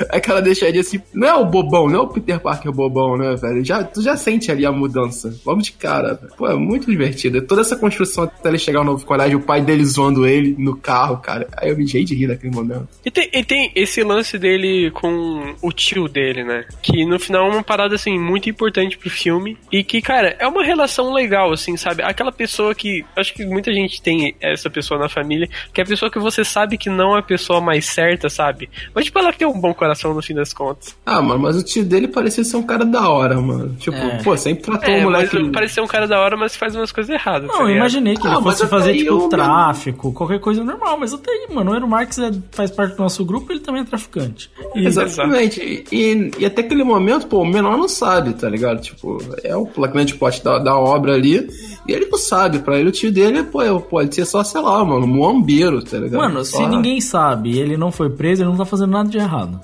Aí que ela deixa ele assim: Não é o bobão, não é o Peter Parker bobão, né, velho? Já, tu já sente ali a mudança. Logo de cara, velho. Pô, é muito divertido. Toda essa construção até ele chegar ao novo colégio, o pai dele zoando ele no carro, cara. Aí eu me enchei de rir naquele momento. E tem, e tem esse lance dele com o tio dele, né? Que no final é uma parada, assim, muito importante pro filme. E que, cara, é uma relação legal, assim, sabe? Aquela pessoa que. Acho que muita gente tem essa pessoa na família, que é a pessoa que você sabe que não é a pessoa mais certa, sabe? Mas, tipo, ela tem um bom coração no fim das contas. Ah, mano, mas o tio dele parecia ser um cara da hora, mano. Tipo, É. pô, sempre tratou É, o mas moleque. parece ser um cara da hora, mas faz umas coisas erradas. Não, tá eu imaginei que ele Ah, mas fosse fazer, tipo, eu- tráfico, qualquer coisa normal, mas até aí, mano, o Eero Marx é- faz parte do nosso grupo ele também é traficante. E- Exatamente. E, e até aquele momento, pô, o menor não sabe, tá ligado? Tipo, é o grande pote da, da obra ali. E ele não sabe. Pra ele, o tio dele, pô, é- pode ser só, sei lá, mano, um muambeiro, tá ligado? Mano, se ninguém sabe e ele não foi preso, ele não tá fazendo nada de errado.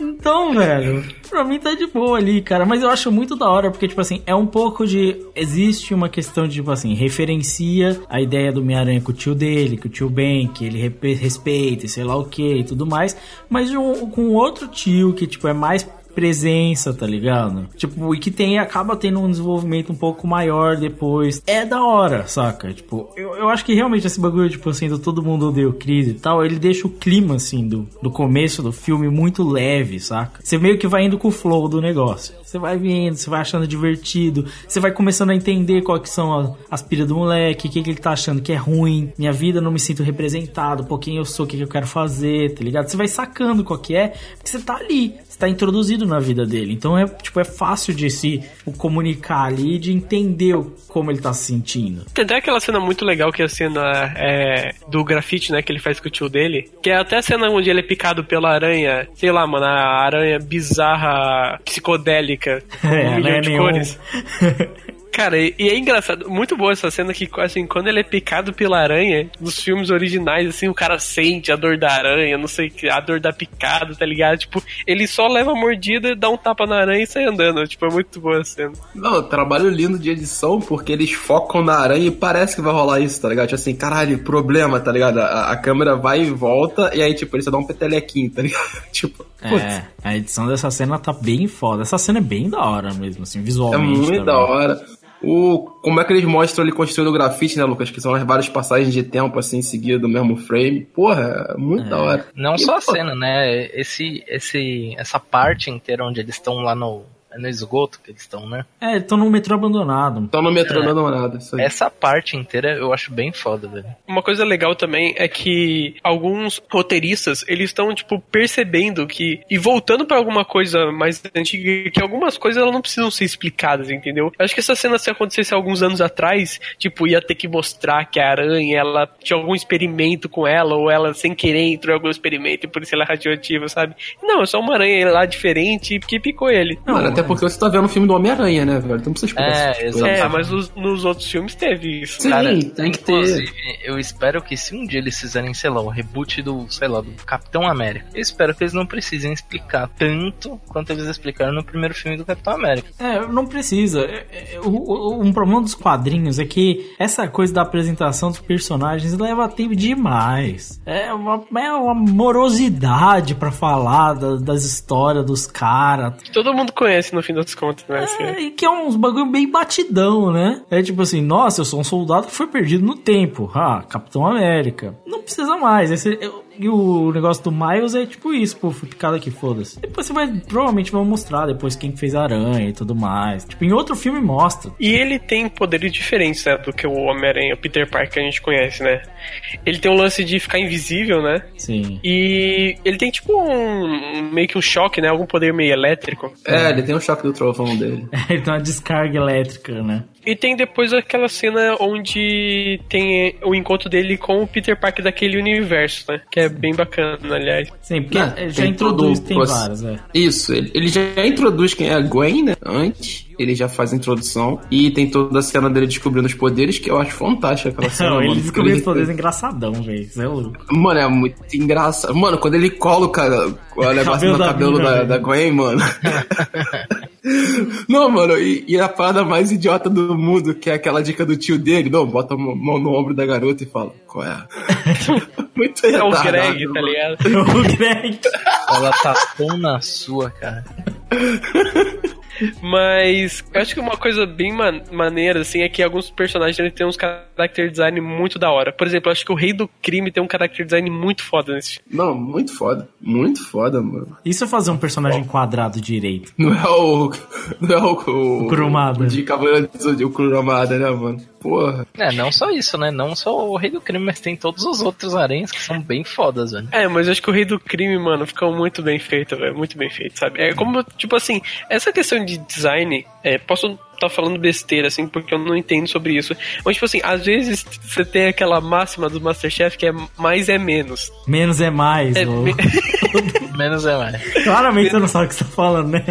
Então, velho, pra mim tá de boa ali, cara. Mas eu acho muito da hora, porque, tipo assim, é um pouco de. Existe uma questão de, tipo assim, referencia a ideia do Homem-Aranha com o tio dele, que o tio Ben, que ele respeita e sei lá o que e tudo mais. Mas um- com outro tio que, tipo, é mais presença, tá ligado? Tipo, e que tem, acaba tendo um desenvolvimento um pouco maior depois. É da hora, saca? Tipo, eu, eu acho que realmente esse bagulho, tipo assim, do todo mundo odeia o Chris e tal, ele deixa o clima, assim, do, do começo do filme muito leve, saca? Você meio que vai indo com o flow do negócio. Você vai vendo, você vai achando divertido, você vai começando a entender qual que são as piras do moleque, o que, que ele tá achando que é ruim, minha vida não me sinto representado, pô, quem eu sou, o que, que eu quero fazer, tá ligado? Você vai sacando qual que é, porque você tá ali, você tá introduzido na vida dele. Então é, tipo, é fácil de se comunicar ali de entender como ele tá se sentindo. Tem até aquela cena muito legal que é a cena é, do grafite, né, que ele faz com o tio dele. Que é até a cena onde ele é picado pela aranha, sei lá, mano, a aranha bizarra, psicodélica, com É, um milhão né, de nenhum. cores. Cara, e, é engraçado, muito boa essa cena que, assim, quando ele é picado pela aranha, nos filmes originais, assim, o cara sente a dor da aranha, não sei o que, a dor da picada, tá ligado? Tipo, ele só leva a mordida, dá um tapa na aranha e sai andando. Tipo, é muito boa a cena. Não, trabalho lindo de edição, porque eles focam na aranha e parece que vai rolar isso, tá ligado? Tipo assim, caralho, problema, tá ligado? A, a câmera vai e volta, e aí, tipo, eles só dão um petelequinho, tá ligado? tipo, putz, É, a edição dessa cena tá bem foda. Essa cena é bem da hora mesmo, assim, é visualmente. muito também. da hora. O, como é que eles mostram ele construindo o grafite, né, Lucas? Que são as várias passagens de tempo, assim, seguidas do mesmo frame. Porra, é muito da hora. Não E, só a pô, cena, né? Esse, esse, essa parte inteira onde eles estão lá no, é no esgoto que eles estão, né? É, estão no metrô abandonado. Estão no metrô É. abandonado, isso aí. Essa parte inteira eu acho bem foda, velho. Uma coisa legal também é que alguns roteiristas, eles estão, tipo, percebendo que. E voltando pra alguma coisa mais antiga, que algumas coisas elas não precisam ser explicadas, entendeu? Eu acho que essa cena, se acontecesse alguns anos atrás, tipo, ia ter que mostrar que a aranha, ela tinha algum experimento com ela, ou ela sem querer entrou em algum experimento e por isso ela é radioativa, sabe? Não, é só uma aranha lá diferente que picou ele. Mano, até porque você tá vendo o filme do Homem-Aranha, né, velho? Então não precisa explicar É, coisas. exato. É, mas nos, nos outros filmes teve isso. Sim, Cara, tem que ter. inclusive, eu espero que se um dia eles fizerem, sei lá, o reboot do, sei lá, do Capitão América, eu espero que eles não precisem explicar tanto quanto eles explicaram no primeiro filme do Capitão América. É, não precisa. É, é, Um problema dos quadrinhos é que essa coisa da apresentação dos personagens leva tempo demais. É uma, é uma morosidade pra falar da- das histórias dos caras. Todo mundo conhece no fim das contas, né? Assim. É, e que é uns bagulho bem batidão, né? É tipo assim, nossa, eu sou um soldado que foi perdido no tempo. Ah, Capitão América. Não precisa mais. Esse, eu- e o negócio do Miles é tipo isso, pô, fui picado aqui, foda-se. Depois você vai, provavelmente vão mostrar depois quem fez a aranha e tudo mais. Tipo, em outro filme mostra. E ele tem poderes diferentes, né, do que o Homem-Aranha, o Peter Parker que a gente conhece, né? Ele tem um lance de ficar invisível, né? Sim. E ele tem tipo um, meio que um choque, né? Algum poder meio elétrico. É, ele tem um choque do trovão dele. Ele tem uma descarga elétrica, né? E tem depois aquela cena onde tem o encontro dele com o Peter Parker daquele universo, né? Que é bem bacana, aliás. Sim, porque Né, já introduz, todo tem várias, é. Isso, ele, ele já introduz quem é a Gwen, né? Antes. Ele já faz a introdução. E tem toda a cena dele descobrindo os poderes, que eu acho fantástica aquela cena. Não, ele descobriu os poderes engraçadão, velho. Isso é louco. Mano, é muito engraçado. Mano, quando ele coloca o negócio Cabelo no da cabelo mina, da, da Gwen, mano. Não, mano, e, e a parada mais idiota do mundo, que é aquela dica do tio dele, não, bota a mão no ombro da garota e fala, qual é? Muito É o Greg, tá ligado? o Greg. Ela tá tão na sua, cara. Mas eu acho que uma coisa bem man- maneira, assim, é que alguns personagens têm uns character design muito da hora. Por exemplo, eu acho que o Rei do Crime tem um character design muito foda nesse filme. Não, muito foda. Muito foda, mano. Isso é fazer um personagem quadrado direito. Não é o. Não é o. O, O Kurumada. o de Cavaleiro do Zodíaco, o Kurumada, né, mano? Porra. É, não só isso, né? Não só o Rei do Crime, mas tem todos os outros aranhas que são bem fodas, velho. É, mas eu acho que o Rei do Crime, mano, ficou muito bem feito, velho. Muito bem feito, sabe? É como, tipo assim, essa questão de design, é, posso estar falando besteira, assim, porque eu não entendo sobre isso. Mas, tipo assim, às vezes você tem aquela máxima do Masterchef que é mais é menos. Menos é mais. É, me- Menos é mais. Claramente você não sabe o que você tá falando, né?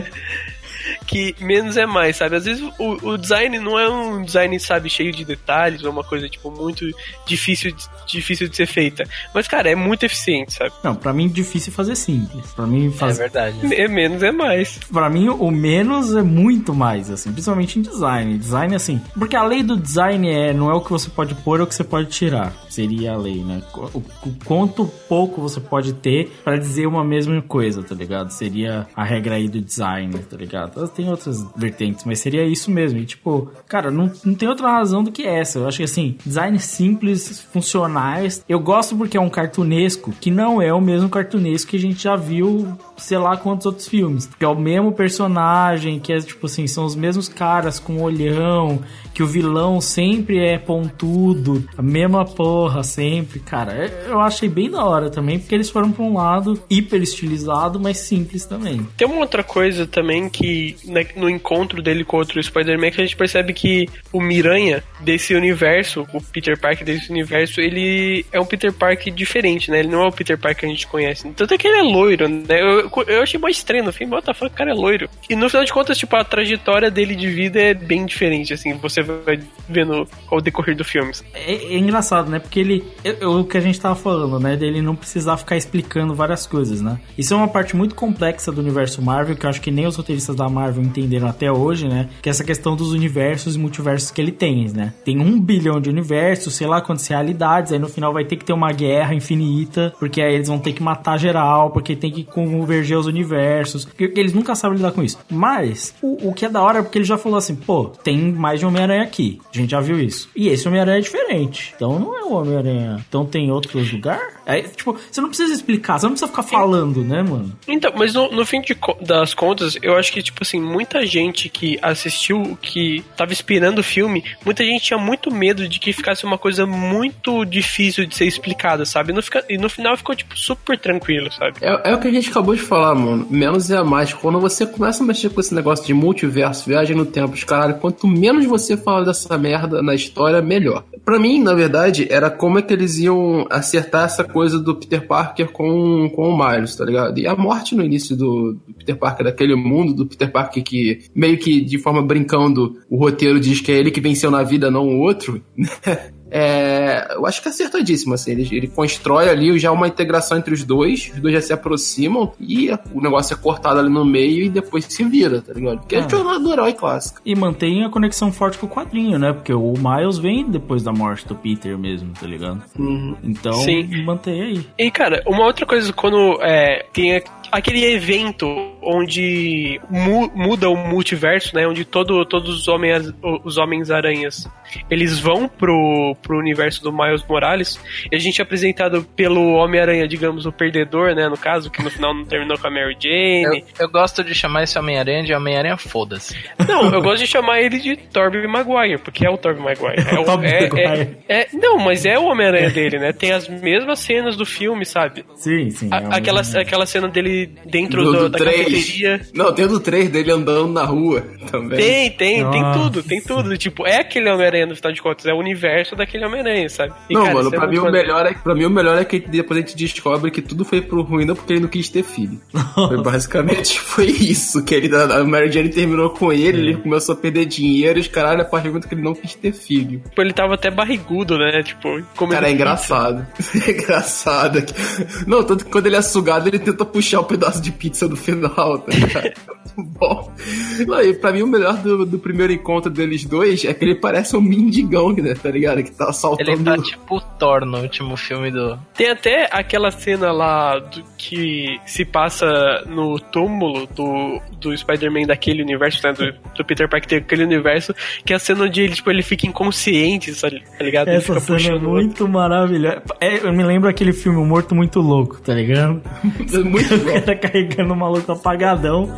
Que menos é mais, sabe? Às vezes o, o design não é um design, sabe, cheio de detalhes, ou uma coisa, tipo, muito difícil, de- difícil de ser feita. Mas, cara, é muito eficiente, sabe? Não, pra mim difícil fazer simples. Pra mim É fazer. verdade. É menos é mais. Pra mim, o menos é muito mais, assim, principalmente em design. Design, assim, porque a lei do design é não é o que você pode pôr, é o que você pode tirar. Seria a lei, né? O, o quanto pouco você pode ter pra dizer uma mesma coisa, tá ligado? Seria a regra aí do design, tá ligado? Tem outras vertentes, mas seria isso mesmo. E, tipo, cara, não, não tem outra razão do que essa. Eu acho que, assim, design simples, funcionais. Eu gosto porque é um cartunesco que não é o mesmo cartunesco que a gente já viu, sei lá quantos outros filmes. Que é o mesmo personagem, que é, tipo assim, são os mesmos caras com olhão, que o vilão sempre é pontudo, a mesma porra sempre. Cara, é- eu achei bem da hora também, porque eles foram pra um lado hiper estilizado, mas simples também. Tem uma outra coisa também que no encontro dele com outro Spider-Man que a gente percebe que o Miranha desse universo, o Peter Parker desse universo, ele é um Peter Parker diferente, né? Ele não é o Peter Parker que a gente conhece. Tanto é que ele é loiro, né? Eu, eu achei mais estranho no filme, what the fuck, cara é loiro. E no final de contas, tipo, a trajetória dele de vida é bem diferente, assim, você vai vendo ao decorrer do filme. É, é engraçado, né? Porque ele. é- é o que a gente tava falando, né? Dele não precisar ficar explicando várias coisas, né? Isso é uma parte muito complexa do universo Marvel, que eu acho que nem os roteiristas da Marvel entenderam até hoje, né? Que é essa questão dos universos e multiversos que ele tem, né? Tem um bilhão de universos, sei lá quantas realidades, aí no final vai ter que ter uma guerra infinita, porque aí eles vão ter que matar geral, porque tem que converger os universos. Porque eles nunca sabem lidar com isso. Mas, o, o que é da hora é porque ele já falou assim, pô, tem mais de Homem-Aranha aqui. A gente já viu isso. E esse Homem-Aranha é diferente. Então não é o Homem-Aranha. Então tem outros lugares? Aí, tipo, você não precisa explicar, você não precisa ficar falando, né, mano? Então, mas no, no fim de das contas, eu acho que, tipo assim, muita gente que assistiu, que tava esperando o filme, muita gente tinha muito medo de que ficasse uma coisa muito difícil de ser explicada, sabe? E no, fica- e no final ficou, tipo, super tranquilo, sabe? É, é o que a gente acabou de falar, mano. Menos é mais. Quando você começa a mexer com esse negócio de multiverso, viagem no tempo, os caralho, quanto menos você fala dessa merda na história, melhor. Pra mim, na verdade, era como é que eles iam acertar essa coisa do Peter Parker com, com o Miles, tá ligado? E a morte no início do, do Peter Parker, daquele mundo, do Peter Parker que, meio que de forma brincando, o roteiro diz que é ele que venceu na vida, não o outro. É, eu acho que é acertadíssimo, assim, ele, ele constrói ali já uma integração entre os dois, os dois já se aproximam e o negócio é cortado ali no meio e depois se vira, tá ligado? Porque é, É. a jornada do herói clássica. E mantém a conexão forte com o quadrinho, né? Porque o Miles vem depois da morte do Peter mesmo, tá ligado? Então, Sim. mantém aí. E, cara, uma outra coisa, quando é, tem aquele evento onde mu- muda o multiverso, né? Onde todo, todos os homens, os homens aranhas eles vão pro, pro universo do Miles Morales e a gente é apresentado pelo Homem-Aranha, digamos, o perdedor, né? No caso, que no final não terminou com a Mary Jane. Eu, eu gosto de chamar esse Homem-Aranha de Homem-Aranha foda-se. Não, eu gosto de chamar ele de Tobey Maguire, porque é o Tobey Maguire. É, o- é- é- é- não, mas é o Homem-Aranha dele, né? Tem as mesmas cenas do filme, sabe? Sim, sim. A- é aquela, aquela cena dele dentro Do, do- da 3. cafeteria. Não, tem o do 3 dele andando na rua também. Tem, tem, tem Nossa. tudo, tem tudo. Tipo, é aquele Homem-Aranha no final de contas, é o universo daquele Homem-Aranha, sabe? E, Não, cara, mano, é pra mim, muito o melhor é, pra mim o melhor é que depois a gente descobre que tudo foi pro ruim não porque ele não quis ter filho. Foi basicamente foi isso, que ele, a Mary Jane terminou com ele, ele começou a perder dinheiro e os caralho, a partir do momento que ele não quis ter filho. Tipo, ele tava até barrigudo, né? Tipo, comendo Cara, é engraçado. É engraçado. Não, tanto que quando ele é sugado, ele tenta puxar o pedaço de pizza no final, tá ligado? Muito Bom. Não, e pra mim, o melhor do, do primeiro encontro deles dois é que ele parece um mendigão, né? Tá ligado? Que tá saltando. Ele tá tipo o Thor no último filme do. Tem até aquela cena lá do, que se passa no túmulo do, do Spider-Man daquele universo, né? Do, do Peter Parker daquele universo, que é a cena onde ele, tipo, ele fica inconsciente? Tá ligado? Ele Essa fica cena é muito maravilhosa. É, eu me lembro aquele filme O Morto Muito Louco, tá ligado? Muito O bom. cara carregando um maluco apagadão,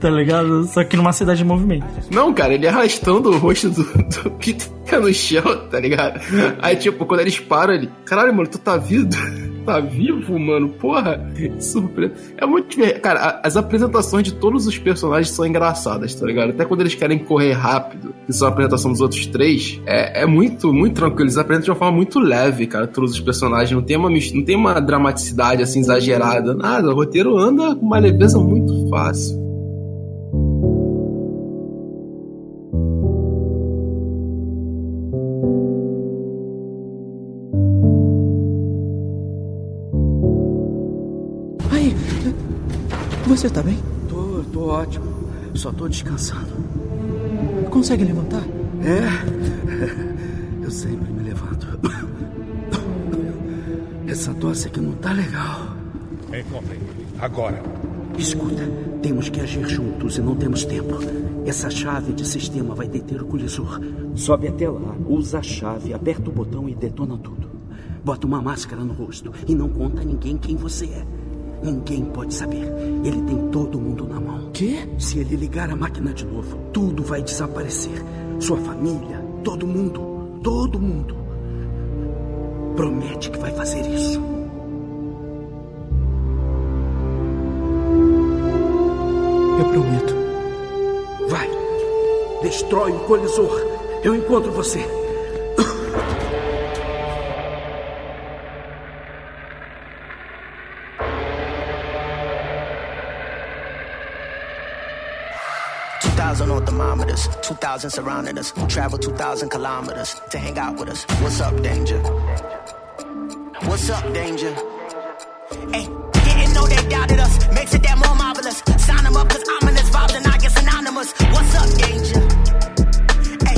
tá ligado? Só que numa cidade em movimento. Não, cara, ele arrastando o rosto do, do Peter no chão, tá ligado? Aí, tipo, quando eles param, ele. Caralho, mano, tu tá vivo? Tá vivo, mano? Porra, surpresa. É muito. Cara, as apresentações de todos os personagens são engraçadas, tá ligado? Até quando eles querem correr rápido, que são a apresentação dos outros três, é, é muito, muito tranquilo. Eles apresentam de uma forma muito leve, cara, todos os personagens. Não tem uma, não tem uma dramaticidade assim exagerada, nada. O roteiro anda com uma leveza muito fácil. Você tá bem? Tô, tô ótimo. Só tô descansando. Consegue levantar? É. Eu sempre me levanto. Essa tosse aqui não tá legal. Encontrem ele. Agora. Escuta, temos que agir juntos e não temos tempo. Essa chave de sistema vai deter o colisor. Sobe até lá, usa a chave, aperta o botão e detona tudo. Bota uma máscara no rosto e não conta a ninguém quem você é. Ninguém pode saber. Ele tem todo mundo na mão. Quê? Se ele ligar a máquina de novo, tudo vai desaparecer. Sua família, todo mundo, todo mundo. Promete que vai fazer isso. Eu prometo. Vai. Destrói o colisor. Eu encontro você. 2,000 surrounding us. Who Travel 2,000 kilometers to hang out with us. What's up, danger? What's up, danger? Hey, didn't know they doubted us. Makes it that more.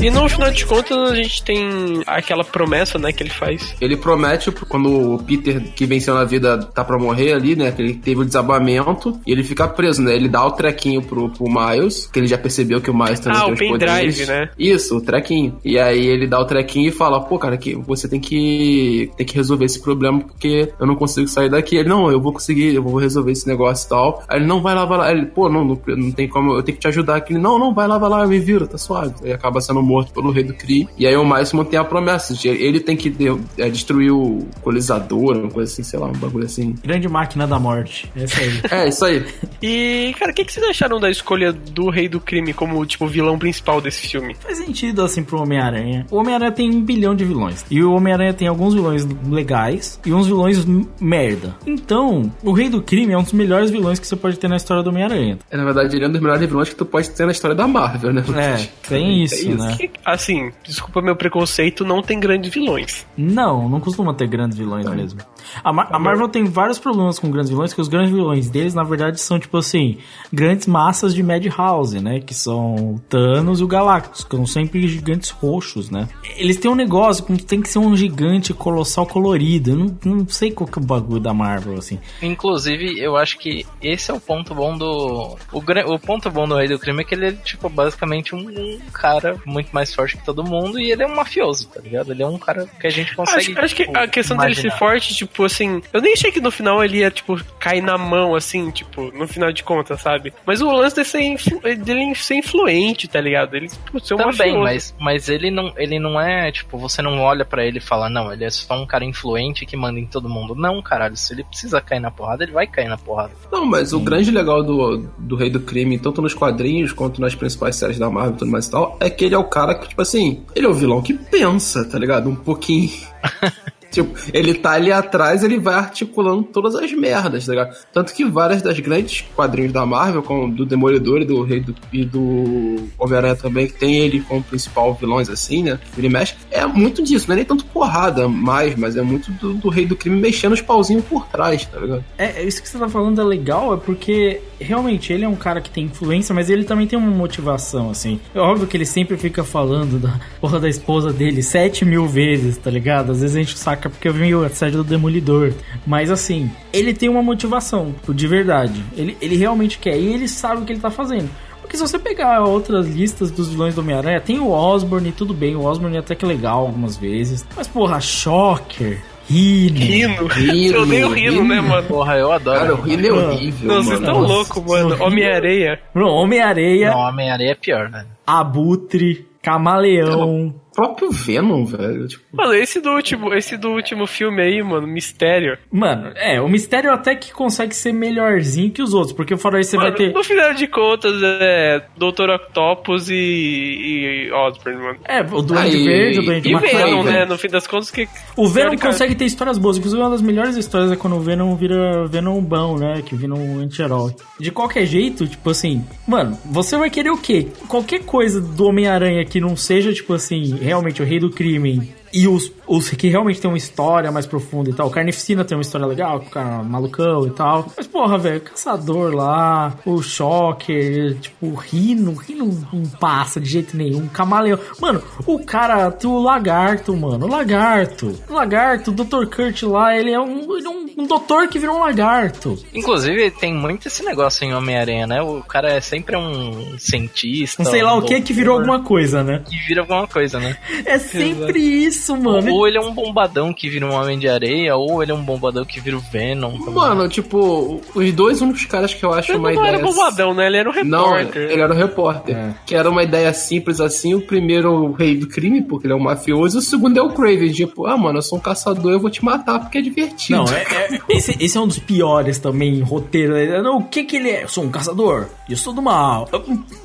E no final de contas a gente tem aquela promessa, né, que ele faz. Ele promete, quando o Peter, que venceu na vida, tá pra morrer ali, né? Que ele teve o desabamento e ele fica preso, né? Ele dá o trequinho pro, pro Miles, que ele já percebeu que o Miles também Ah, tem o os poderes. né? Isso, o trequinho. E aí ele dá o trequinho e fala, pô, cara, que você tem que, tem que resolver esse problema porque eu não consigo sair daqui. Ele, não, eu vou conseguir, eu vou resolver esse negócio e tal. Aí ele, não, vai lá, vai lá. Aí ele, pô, não, não, não tem como, eu tenho que te ajudar aqui. Ele, não, não, vai lá, vai lá, eu me viro, tá suave. Aí acaba sendo morto pelo rei do Kree. E aí o Miles mantém a promessa de ele tem que de- é, destruir o colizador, uma coisa assim, sei lá, um bagulho assim. Grande máquina da morte. Essa aí. É, isso aí. E, cara, o que, que vocês acharam da escolha do Rei do Crime como, tipo, vilão principal desse filme? Faz sentido assim pro Homem-Aranha. O Homem-Aranha tem um bilhão de vilões. E o Homem-Aranha tem alguns vilões legais e uns vilões merda. Então, o Rei do Crime é um dos melhores vilões que você pode ter na história do Homem-Aranha. É, na verdade, ele é um dos melhores vilões que tu pode ter na história da Marvel, né? É, tem isso, né? Assim, desculpa meu preconceito, não tem grandes vilões. Não, não costuma ter grandes vilões mesmo. A, Mar- a Marvel tem vários problemas com grandes vilões, que os grandes vilões deles, na verdade, são, tipo assim, grandes massas de Madhouse, né? Que são o Thanos e o Galactus, que são sempre gigantes roxos, né? Eles têm um negócio que tem que ser um gigante colossal colorido. Eu não, não sei qual que é o bagulho da Marvel, assim. Inclusive, eu acho que esse é o ponto bom do. O, o ponto bom do Rei do Crime é que ele é, tipo, basicamente um, um cara muito mais forte que todo mundo e ele é um mafioso, tá ligado? Ele é um cara que a gente consegue. Acho, acho que tipo, a questão dele imaginar. ser forte, tipo, assim, eu nem achei que no final ele ia, tipo, cair na mão, assim, tipo, no final de contas, sabe? Mas o lance dele ser, influ- dele ser influente, tá ligado? Ele, tipo, ser um Também, mafioso. mas, mas ele não ele não é, tipo, você não olha pra ele e fala, não, ele é só um cara influente que manda em todo mundo. Não, caralho, se ele precisa cair na porrada, ele vai cair na porrada. Não, mas o grande legal do, do Rei do Crime, tanto nos quadrinhos quanto nas principais séries da Marvel e tudo mais e tal, é que ele é o cara que, tipo assim, ele é o vilão que pensa, tá ligado? Um pouquinho. Tipo, ele tá ali atrás, ele vai articulando todas as merdas, tá ligado? Tanto que várias das grandes quadrinhos da Marvel, como do Demolidor e do Rei do, e do Homem-Aranha também, que tem ele como principal vilões assim, né? Ele mexe. É muito disso, não é nem tanto porrada mais, mas é muito do, do Rei do Crime mexendo os pauzinhos por trás, tá ligado? É, é isso que você tá falando é legal, é porque realmente ele é um cara que tem influência, mas ele também tem uma motivação, assim. É óbvio que ele sempre fica falando da porra da esposa dele sete mil vezes, tá ligado? Às vezes a gente saca porque eu vi a série do Demolidor. Mas assim, ele tem uma motivação, tipo, de verdade. Ele, ele realmente quer e ele sabe o que ele tá fazendo. Porque se você pegar outras listas dos vilões do Homem-Aranha, tem o Osborn e tudo bem, o Osborn é até que legal algumas vezes. Mas porra, Shocker, Rino. Rino. Rino, Eu odeio o Rino, né, mano? Porra, eu adoro. Cara, o Rino é horrível, Não, vocês mano. estão loucos, mano. Homem-Areia. Homem-Areia, Não, Homem-Areia é pior, velho. Abutre, Camaleão. O próprio Venom, velho. Tipo, Mano, esse do último, esse do último filme aí, mano, Mistério. Mano, é, o Mistério até que consegue ser melhorzinho que os outros, porque fora isso você Mano, vai ter. No final de contas, é Dr. Octopus e, e Osborn, mano. É, o Duende Aí, Verde, o Duende E McRae. Venom, né? No fim das contas, que. O Venom consegue ter histórias boas. Inclusive, uma das melhores histórias é quando o Venom vira Venom bom, né? Que vira um anti-herói. De qualquer jeito, tipo assim, mano, você vai querer o quê? Qualquer coisa do Homem-Aranha que não seja, tipo assim, realmente o rei do crime e os, os que realmente tem uma história mais profunda e tal. O Carnificina tem uma história legal, com o cara malucão e tal. Mas, porra, velho, Caçador lá, o Shocker, tipo, o Rino, o Rino não passa de jeito nenhum. Camaleão. Mano, o cara, o Lagarto, mano, o Lagarto. O Lagarto, o Dr. Kurt lá, ele é um, ele é um, um doutor que virou um lagarto. Inclusive, tem muito esse negócio em Homem-Aranha, né? O cara é sempre um cientista. Não sei lá um o que que virou alguma coisa, né? Que vira alguma coisa, né? É sempre isso, mano. Ou ele é um bombadão que vira um Homem de Areia, ou ele é um bombadão que vira o Venom. também. mano, tipo, os dois únicos caras que eu acho Ele uma não ideia. era bombadão, né? Ele era um Não, repórter. ele era o repórter. É. Que era uma ideia simples assim. O primeiro é o rei do crime, porque ele é um mafioso. E o segundo é o Craven. Tipo, ah, mano, eu sou um caçador, eu vou te matar porque é divertido. Não, é, é- esse, esse é um dos piores também, roteiro. É, Não, o que que ele é? Eu sou um caçador. Eu sou do mal.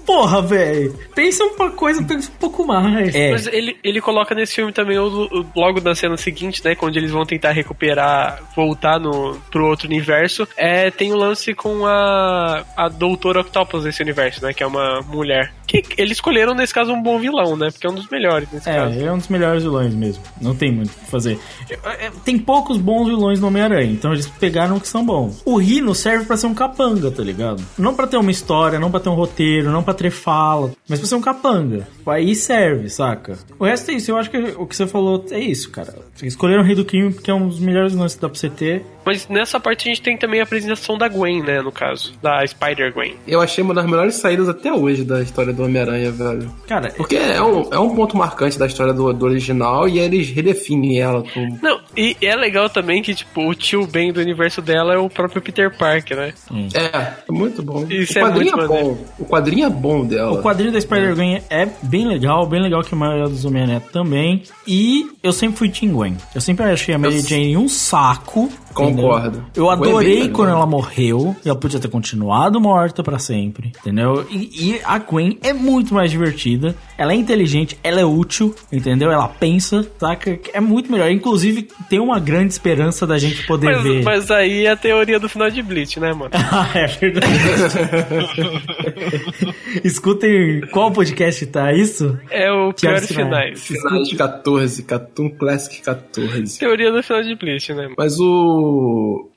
Porra, velho. Pensa uma coisa, pensa um pouco mais. É. Mas ele, ele coloca nesse filme também, o- logo na cena seguinte, né? Quando eles vão tentar recuperar, voltar no, pro outro universo, é, tem o lance com a, a Doutora Octopus desse universo, né? Que é uma mulher. Que eles escolheram, nesse caso, um bom vilão, né? Porque é um dos melhores nesse É, caso. é um dos melhores vilões mesmo. Não tem muito o que fazer. É, é, Tem poucos bons vilões no Homem-Aranha, então eles pegaram o que são bons. O Rino serve pra ser um capanga, tá ligado? Não pra ter uma história, não pra ter um roteiro, não pra ter fala, mas pra ser um capanga. Aí serve, saca? O resto é isso. Eu acho que o que você falou é isso, cara. Escolheram o Rei do Crime porque é um dos melhores que dá pra você ter. Mas nessa parte a gente tem também a apresentação da Gwen, né? No caso, da Spider-Gwen. Eu achei uma das melhores saídas até hoje da história do Homem-Aranha, velho. Cara, Porque é um, é um ponto marcante da história do, do original e eles redefinem ela com. Não, e é legal também que, tipo, o tio Ben do universo dela é o próprio Peter Parker, né? É, é muito bom. Isso o é quadrinho muito é, bom. O quadrinho é bom dela. O quadrinho da Spider-Gwen é bem legal, bem legal que a maioria dos Homem-Aranha também. E eu sempre fui Team Gwen. Eu sempre achei a Mary Eu- Jane um saco. Concordo. Entendeu? Eu é bem adorei quando ela morreu. E ela podia ter continuado morta pra sempre, entendeu? E, e a Gwen é muito mais divertida. Ela é inteligente, ela é útil, entendeu? Ela pensa, saca? É muito melhor. Inclusive, tem uma grande esperança da gente poder Mas, ver. mas aí é a teoria do final de Bleach, né, mano? Ah, é verdade. Escutem qual podcast tá isso? É o Piores Piores Finais. Finais de 14, Cartoon Classic 14. Teoria do final de Bleach, né? mano? Mas o.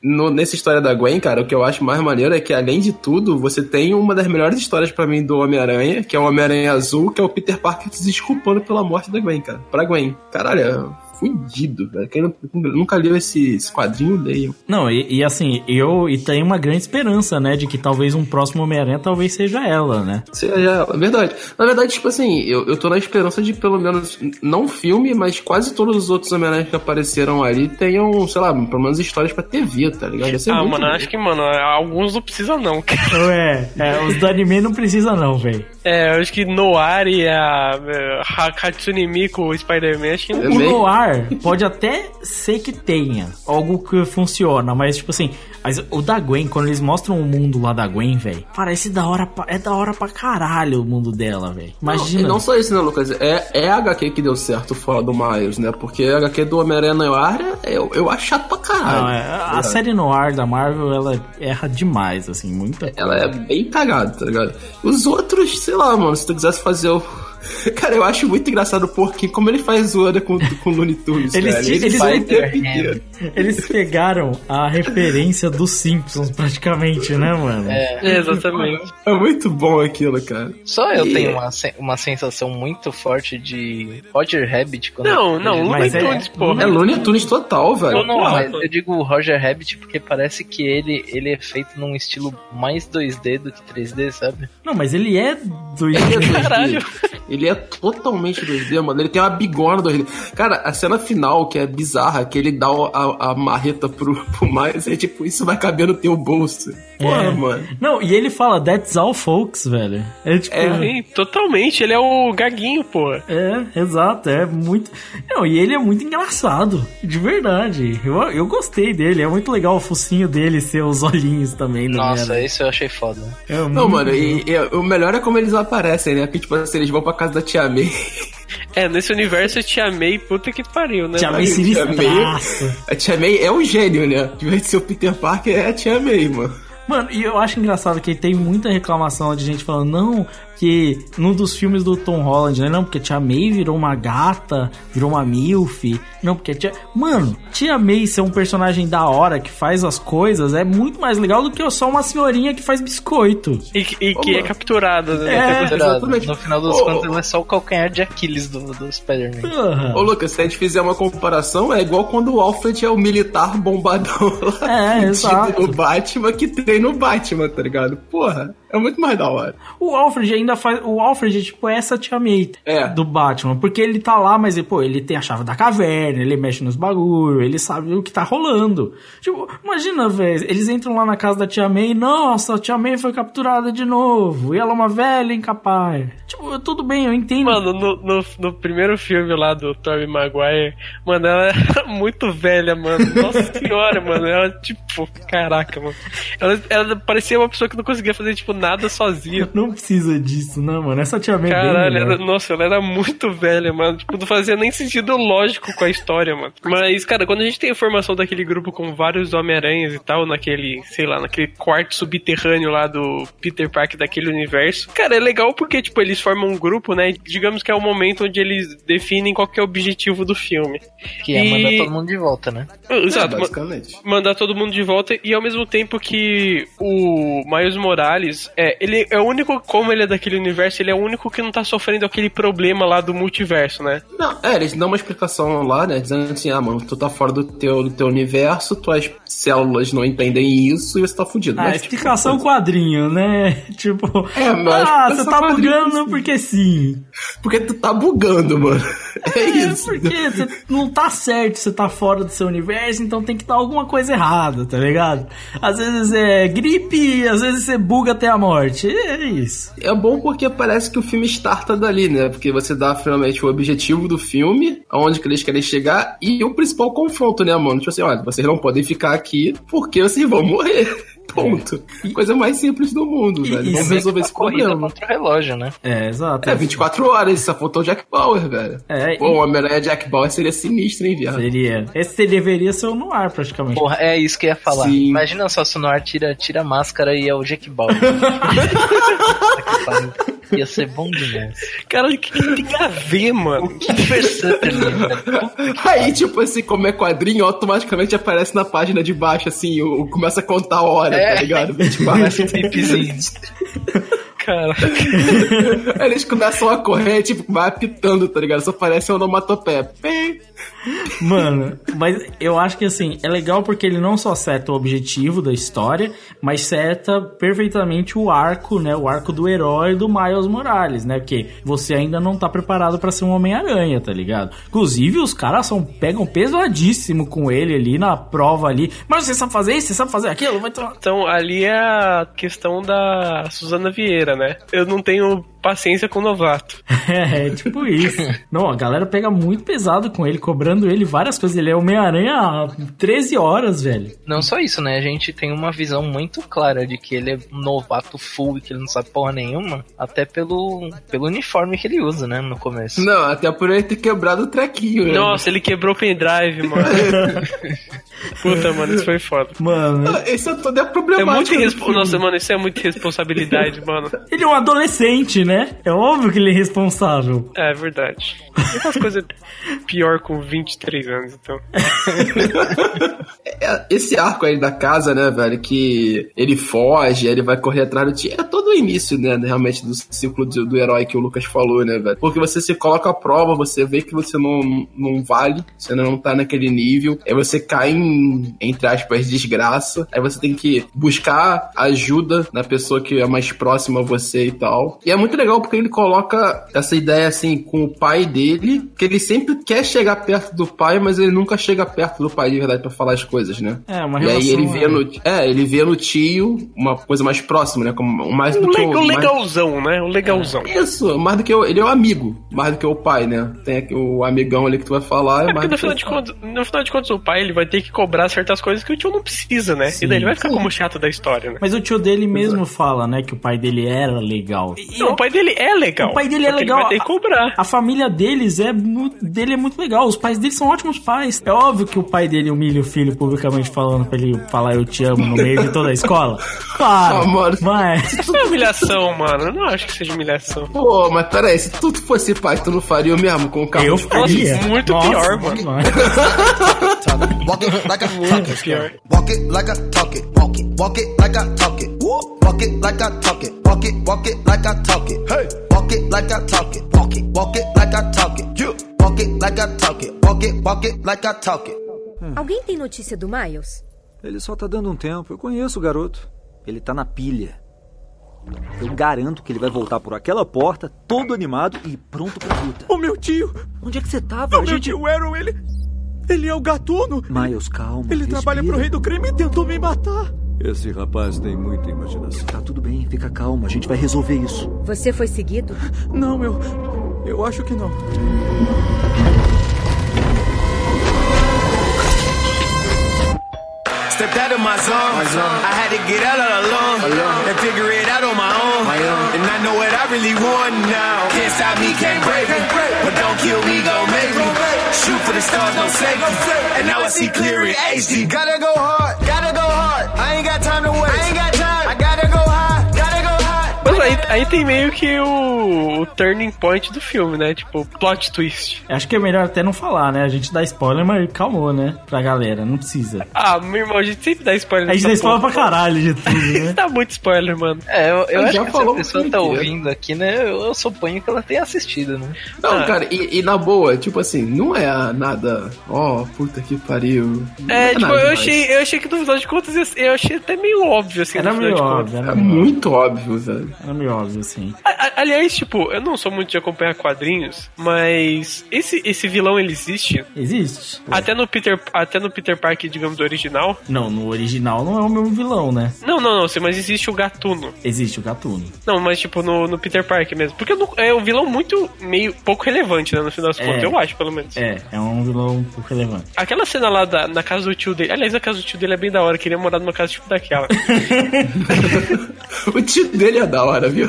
no- nessa história da Gwen, cara, o que eu acho mais maneiro é que, além de tudo, você tem uma das melhores histórias pra mim do Homem-Aranha, que é o Homem-Aranha Azul, que é o Peter Parker se desculpando pela morte da Gwen, cara. Pra Gwen. Caralho, é fudido, velho. Quem não- nunca leu esse, esse quadrinho, leiam. Não, e, e assim, eu e tem uma grande esperança, né, de que talvez um próximo Homem-Aranha talvez seja ela, né? Seja ela, verdade. Na verdade, tipo assim, eu, eu tô na esperança de pelo menos, não filme, mas quase todos os outros Homem-Aranha que apareceram ali tenham, sei lá, pelo menos histórias pra TV, tá ligado? Ah, mano, acho que, mano, alguns não precisam não, cara. Ué, é, os do anime não precisa não, velho. É, eu acho que Noir e a, a Hatsune Miku, o Spider-Man, acho que não O Noir pode até ser que tenha algo que funciona, mas tipo assim, mas o da Gwen, quando eles mostram o mundo lá da Gwen, velho, parece da hora pra, é da hora pra caralho o mundo dela, velho. Imagina. Não, e não só isso, né, Lucas? É, é a HQ que deu certo fora do Miles, né? Porque a HQ do Homem-Aranha Noir, eu, eu acho chato pra caralho. Não, é, a É. série Noir da Marvel, ela erra demais, assim, muita Ela é bem cagada, tá ligado? Os outros, sei lá, mano, se tu quisesse fazer o. Cara, eu acho muito engraçado o porquinho, como ele faz zoada com, com o Looney Tunes, Eles, velho. eles, eles, inteiro. eles pegaram a referência dos Simpsons, praticamente, né, mano? É. Exatamente. É muito bom aquilo, cara. Só eu E- tenho uma, uma sensação muito forte de Roger Rabbit quando Não, não, Ele- Looney Mas é- Tunes, porra. É Looney Tunes total, velho. Não, não, Porra. mas eu digo Roger Rabbit porque parece que ele, ele é feito num estilo mais 2D do que 3D, sabe? Não, mas ele é do Ele é 2D. Caralho. Ele é totalmente 2D, mano. Ele tem uma bigona 2D. Cara, a cena final, que é bizarra, que ele dá a, a marreta pro, pro Miles, é tipo, isso vai caber no teu bolso. Porra, É. mano. Não, e ele fala, that's all folks, velho. É tipo. É. Sim, totalmente, ele é o gaguinho, pô. É, exato, é muito. Não, e ele é muito engraçado, de verdade. Eu, eu gostei dele, é muito legal o focinho dele ser os olhinhos também. do Nossa, isso eu achei foda. É Não, mano, e, e o melhor é como eles aparecem, né? Porque, tipo assim, eles vão pra casa da Tia May. É, nesse universo eu te amei, puta que pariu, né? Tia May sinistraça. A Tia May é um gênio, né? De vez de ser o Peter Parker, é a Tia May, mano. Mano, e eu acho engraçado que tem muita reclamação de gente falando, não, que num dos filmes do Tom Holland, né? Não, porque Tia May virou uma gata, virou uma MILF. Não, porque a Tia. Mano, Tia May ser um personagem da hora que faz as coisas é muito mais legal do que só uma senhorinha que faz biscoito. E, e que é capturada, né? É, exatamente. No final dos Ô, ele é só o calcanhar de Aquiles do, do Spider-Man. Porra. Ô, Lucas, se a gente fizer uma comparação, é igual quando o Alfred é o militar bombadão lá. É, fudido exato. do Batman que treina o Batman, tá ligado? Porra, é muito mais da hora. O Alfred ainda faz. O Alfred, tipo, é essa tia May É. do Batman. Porque ele tá lá, mas, pô, ele tem a chave da caverna, ele mexe nos bagulho, ele sabe o que tá rolando. Tipo, imagina, velho, eles entram lá na casa da tia May, nossa, a tia May foi capturada de novo, e ela é uma velha incapaz. Tipo, tudo bem, eu entendo. Mano, no, no, no primeiro filme lá do Tobey Maguire, mano, ela era muito velha, mano. Nossa senhora, mano. Ela, tipo, caraca, mano. Ela, ela parecia uma pessoa que não conseguia fazer, tipo, nada sozinha. Não precisa disso, né, mano? Essa tia May é bem Caralho, era- nossa, ela era muito velha, mano. Tipo, não fazia nem sentido lógico com a história, mano. Mas, cara, quando a gente tem a informação daquele grupo com vários Homem-Aranhas e tal, naquele, sei lá, naquele quarto subterrâneo lá do Peter Parker daquele universo, cara, é legal porque, tipo, eles formam um grupo, né? Digamos que é o momento onde eles definem qual que é o objetivo do filme. Que é E- mandar todo mundo de volta, né? Exato, É, ma- basicamente. mandar todo mundo de volta e ao mesmo tempo que o Miles Morales é ele é o único como ele é daquele universo ele é o único que não tá sofrendo aquele problema lá do multiverso né Não, é, eles dão uma explicação lá, né? Dizendo assim, ah, mano, tu tá fora do teu, do teu universo, tuas células não entendem isso e você tá fudido. Ah, tipo, explicação quadrinho, né? Tipo, É, mas ah, você tá bugando porque sim. Porque tu tá bugando, mano. É, É, isso. porque você não tá certo, você tá fora do seu universo, então tem que estar alguma coisa errada, tá ligado? Às vezes é gripe, às vezes você buga até a morte. É isso. É bom porque parece que o filme starta dali, né? Porque você dá finalmente o objetivo do filme, aonde que eles querem chegar e o principal confronto, né, mano? Tipo assim, olha, vocês não podem ficar aqui porque vocês vão morrer. Ponto. Coisa mais simples do mundo, velho. e Vamos se- resolver esse Corrida problema. contra o relógio, né? É, exato. É, 24 horas, só faltou o Jack Bauer, velho. É, Pô, o Homem-Aranha Jack Bauer seria sinistro, hein, viado? Seria. Esse deveria ser o Noir, praticamente. Porra, é isso que eu ia falar. Sim. Imagina só se o Noir tira, tira a máscara e é o Jack Bauer. Ia ser bom demais. Cara, o que, que tem a ver, mano? Super Sutherland, velho. Aí, tipo assim, como é quadrinho, automaticamente aparece na página de baixo, assim, o, começa a contar a hora, É. tá ligado? 24. Começa um pipezinho. Cara, Aí eles começam a correr, tipo, vai apitando, tá ligado? Só parece um onomatopeia. Mano, mas eu acho que assim, é legal porque ele não só seta o objetivo da história, mas seta perfeitamente o arco, né? O arco do herói do Miles Morales, né? Porque você ainda não tá preparado pra ser um Homem-Aranha, tá ligado? Inclusive, os caras são, pegam pesadíssimo com ele ali na prova ali. Mas você sabe fazer isso? Você sabe fazer aquilo? Vai tomar... então ali é a questão da Suzana Vieira, né? Eu não tenho paciência com novato. É, é tipo isso. Não, a galera pega muito pesado com ele, cobrando ele várias coisas. Ele é Homem-Aranha há 13 horas, velho. Não só isso, né? A gente tem uma visão muito clara de que ele é um novato full e que ele não sabe porra nenhuma, até pelo, pelo uniforme que ele usa, né? No começo. Não, até por ele ter quebrado o trequinho, né? Nossa, ele quebrou o pendrive, mano. Puta, mano, isso foi foda. Mano, Esse é todo é É problemático. muito do irrespo... Nossa, mano, isso é muita responsabilidade, mano. ele é um adolescente, né? É óbvio que ele é responsável. É verdade. E umas coisas pior com 23 anos, então. É, Esse arco aí da casa, né, velho, que ele foge, ele vai correr atrás do tio. É todo o início, né, realmente, do ciclo do, do herói que o Lucas falou, né, velho? Porque você se coloca à prova, você vê que você não, não vale, você não tá naquele nível, aí você cai em, entre aspas, desgraça, aí você tem que buscar ajuda na pessoa que é mais próxima a você e tal. E é muito legal porque ele coloca essa ideia, assim, com o pai dele, que ele sempre quer chegar perto do pai, mas ele nunca chega perto do pai de verdade pra falar as coisas, né? É, uma E aí relação, ele vê é. no, é, ele vê no tio uma coisa mais próxima, né? Como, mais do O, que o, o mais- legalzão, né? O legalzão. Isso, mais do que o, ele é o amigo, mais do que o pai, né? Tem aqui o amigão ali que tu vai falar, é, É porque mais no do final, contas, no final de contas o pai ele vai ter que cobrar certas coisas que o tio não precisa, né? e daí ele vai ficar como chato da história, né? Mas o tio dele mesmo fala, né, que o pai dele era legal. Não, o pai dele é legal. O pai dele é legal. Ele vai ter que cobrar. A família deles é dele é muito legal. Os pais dele são ótimos pais. É óbvio que o pai dele humilha o filho publicamente falando pra ele falar eu te amo no meio de toda a escola. Claro. Ah, mano. Mas Isso não é humilhação, mano. Eu não acho que seja humilhação. Pô, mas peraí, se tu fosse pai, tu não faria o mesmo com o carro? eu faria. Nossa, muito Nossa, pior, mano. mano. Walk it like I talk Muito it. pior. Walk it like I talk it. Walk it, walk it like I talk it. Walk it like I talk it. Walk it, walk it like I talk it. Hey, walk it like I talk it. Walk it, walk it like I talk it. You walk it like I talk it. Walk it, walk it like I talk it. Alguém tem notícia do Miles? Ele só tá dando um tempo. Eu conheço o garoto. Ele tá na pilha. Eu garanto que ele vai voltar por aquela porta, todo animado e pronto pra luta. O meu tio! Onde é que você tava? O meu gente... tio Aaron, ele. Ele é o gatuno! Miles, calma. Ele trabalha pro rei do crime e tentou me matar! Esse rapaz tem muita imaginação. Tá tudo bem, fica calma. A gente vai resolver isso. Você foi seguido? Não, eu. Eu acho que não. Stepped out of my zone. I had to get out all alone and figure it out on my own. And I know what I really want now. Can't stop me, can't break me. But don't kill me, gon' make me. Shoot for the stars, no safety. And now I see clear in HD. Gotta go hard, gotta go ain't got time aí, tem meio que o, o turning point do filme, né? Tipo, plot twist. Acho que é melhor até não falar, né? A gente dá spoiler, mas calmou, né? Pra galera, não precisa. Ah, meu irmão, a gente sempre dá spoiler. A gente dá spoiler porra. pra caralho de tudo, né? Dá muito spoiler, mano. É, eu, eu Eu acho já que se a pessoa tá ouvindo aqui, né? Eu, eu suponho que ela tenha assistido, né? Não, Ah. cara, e, e na boa, tipo assim, não é nada. Ó, puta que pariu. Não É, tipo, nada eu achei, eu achei que no final de contas eu achei até meio óbvio, assim. Era no final meio de contas. óbvio, É era meio óbvio. muito óbvio, velho. Era meio óbvio, assim. A- a- Aliás, tipo, eu não sou muito de acompanhar quadrinhos, mas esse, esse vilão ele existe. Existe. Até no Peter, até no Peter Parker, digamos, do original. Não, no original não é o mesmo vilão, né? Não, não, não, sim, mas existe o Gatuno. Existe o Gatuno. Não, mas tipo no, no Peter Parker mesmo. Porque não- é um vilão muito meio pouco relevante, né? No final das É. contas, eu acho, pelo menos. É, é um vilão pouco relevante. Aquela cena lá da, na casa do tio dele. Aliás, a casa do tio dele é bem da hora. Queria morar numa casa tipo daquela. O tio dele é da hora, viu?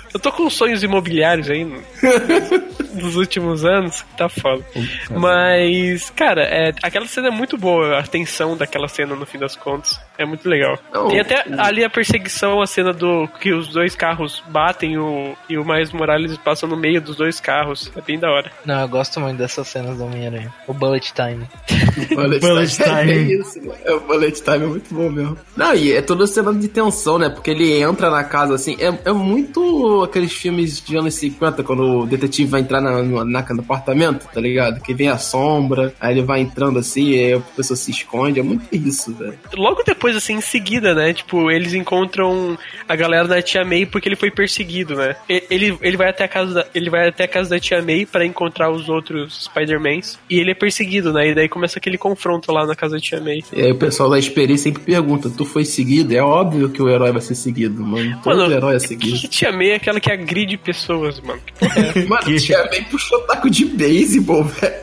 Eu tô com sonhos imobiliários aí no- nos últimos anos, tá foda. Mas, cara, é, aquela cena é muito boa, a tensão daquela cena no fim das contas. É muito legal. Tem até o- ali a perseguição, a cena do que os dois carros batem o, e o Miles Morales passa no meio dos dois carros. É bem da hora. Não, eu gosto muito dessas cenas do Homem-Aranha. O Bullet Time. Bullet, Bullet time. É isso, né? É, o Bullet Time é muito bom mesmo. Não, e é toda cena de tensão, né? Porque ele entra na casa assim. É, é muito aqueles filmes de anos 50, quando o detetive vai entrar na, no, na- no apartamento, tá ligado? Que vem a sombra, aí ele vai entrando assim, aí a pessoa se esconde. É muito isso, velho. Logo depois, assim, em seguida, né? Tipo, eles encontram a galera da Tia May porque ele foi perseguido, né? Ele, ele vai até a casa da, ele vai até a casa da Tia May pra encontrar os outros Spider-Mans e ele é perseguido, né? E daí começa aquele confronto lá na casa da Tia May. E aí o pessoal da experiência sempre pergunta: tu foi seguido? É óbvio que o herói vai ser seguido, mano. Todo Mano, herói é Que seguido. Tia May é aquela que agride pessoas, mano. Que é? Mano, Tia May puxou taco de beisebol, velho.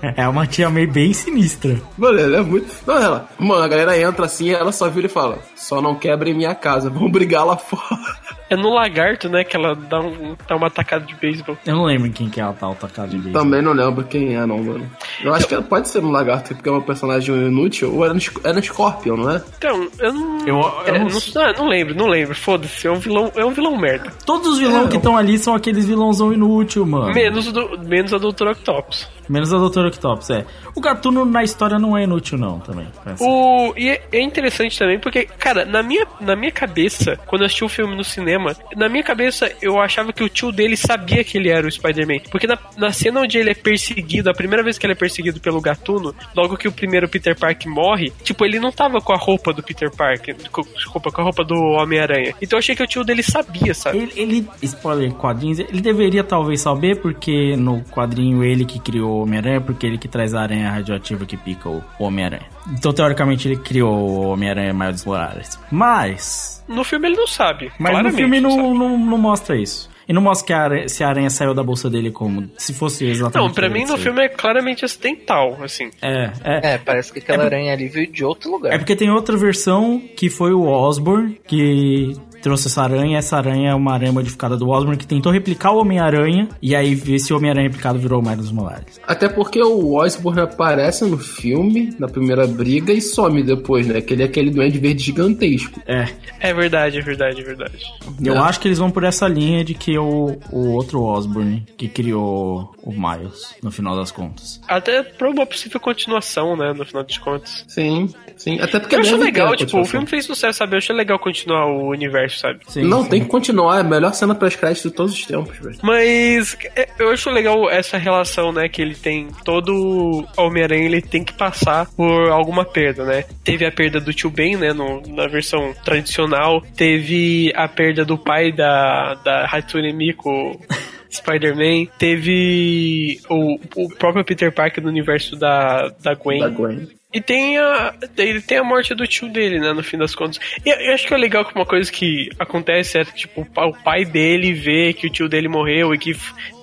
É uma tia meio bem sinistra. Mano, ela é muito. Não, ela. Mano, a galera entra assim, ela só vira e fala: só não quebrem minha casa, vamos brigar lá fora. É no lagarto, né? Que ela dá, um, dá uma tacada de beisebol. Eu não lembro em quem que ela tá atacada de vez. Também não lembro quem é, não, mano. Eu acho que ela pode ser um lagarto, porque é uma personagem inútil, ou era no, era no Scorpion, não é? Então, eu não. Eu- eu é, não- não, ah, não lembro, não lembro. Foda-se, é um vilão, é um vilão merda. Todos os vilões que estão ali são aqueles vilãozão inútil, mano. Menos, do, menos a Doutor Octopus. Menos a Doutora Octopus, é. O Gatuno na história não é inútil, não, também. O, e é, é interessante também porque, cara, na minha, na minha cabeça, quando eu assisti o filme no cinema, na minha cabeça eu achava que o tio dele sabia que ele era o Spider-Man. Porque na, na cena onde ele é perseguido, a primeira vez que ele é perseguido pelo gatuno, logo que o primeiro Peter Parker morre, tipo, ele não tava com a roupa do Peter Parker, com, desculpa, com a roupa do Homem-Aranha. Então eu achei que o tio dele sabia, sabe? Ele, ele, spoiler quadrinhos, ele deveria talvez saber, porque no quadrinho ele que criou o Homem-Aranha, porque ele que traz a aranha radioativa que pica o Homem-Aranha. Então, teoricamente, ele criou o Homem-Aranha Miles Morales. Mas. No filme ele não sabe. Mas no filme não não, não, não mostra isso. E não mostra que a aranha, se a aranha saiu da bolsa dele como. Se fosse exatamente. Não, pra mim no filme é claramente acidental, assim. É, é. É, parece que aquela É aranha ali veio de outro lugar. É porque tem outra versão que foi o Osborn, que trouxe essa aranha. Essa aranha é uma aranha modificada do Osborn que tentou replicar o Homem-Aranha. E aí esse Homem-Aranha replicado virou o Miles Morales. Até porque o Osborn aparece no filme, na primeira briga, e some depois, né? Que ele é aquele duende verde gigantesco. É. É verdade, é verdade, é verdade. Eu acho que eles vão por essa linha de que o, o outro Osborn que criou o Miles, no final das contas. Até pra uma possível continuação, né, no final das contas. Sim, sim. Até porque eu acho legal, tipo, o filme fez sucesso, sabe? Eu achei legal continuar o universo, sabe? não, tem que continuar. É a melhor cena pós-crédito de todos os tempos, velho. Mas é, eu acho legal essa relação, né, que ele tem. Todo Homem-Aranha ele tem que passar por alguma perda, né? Teve a perda do tio Ben, né, no- na versão tradicional. Teve a perda do pai da, da Hatsune Miku. Spider-Man, teve o, o próprio Peter Parker no universo da, da Gwen. Da Gwen. E tem a, ele tem a morte do tio dele, né, no fim das contas. E eu acho que é legal que uma coisa que acontece é, tipo, o pa- o pai dele vê que o tio dele morreu e que,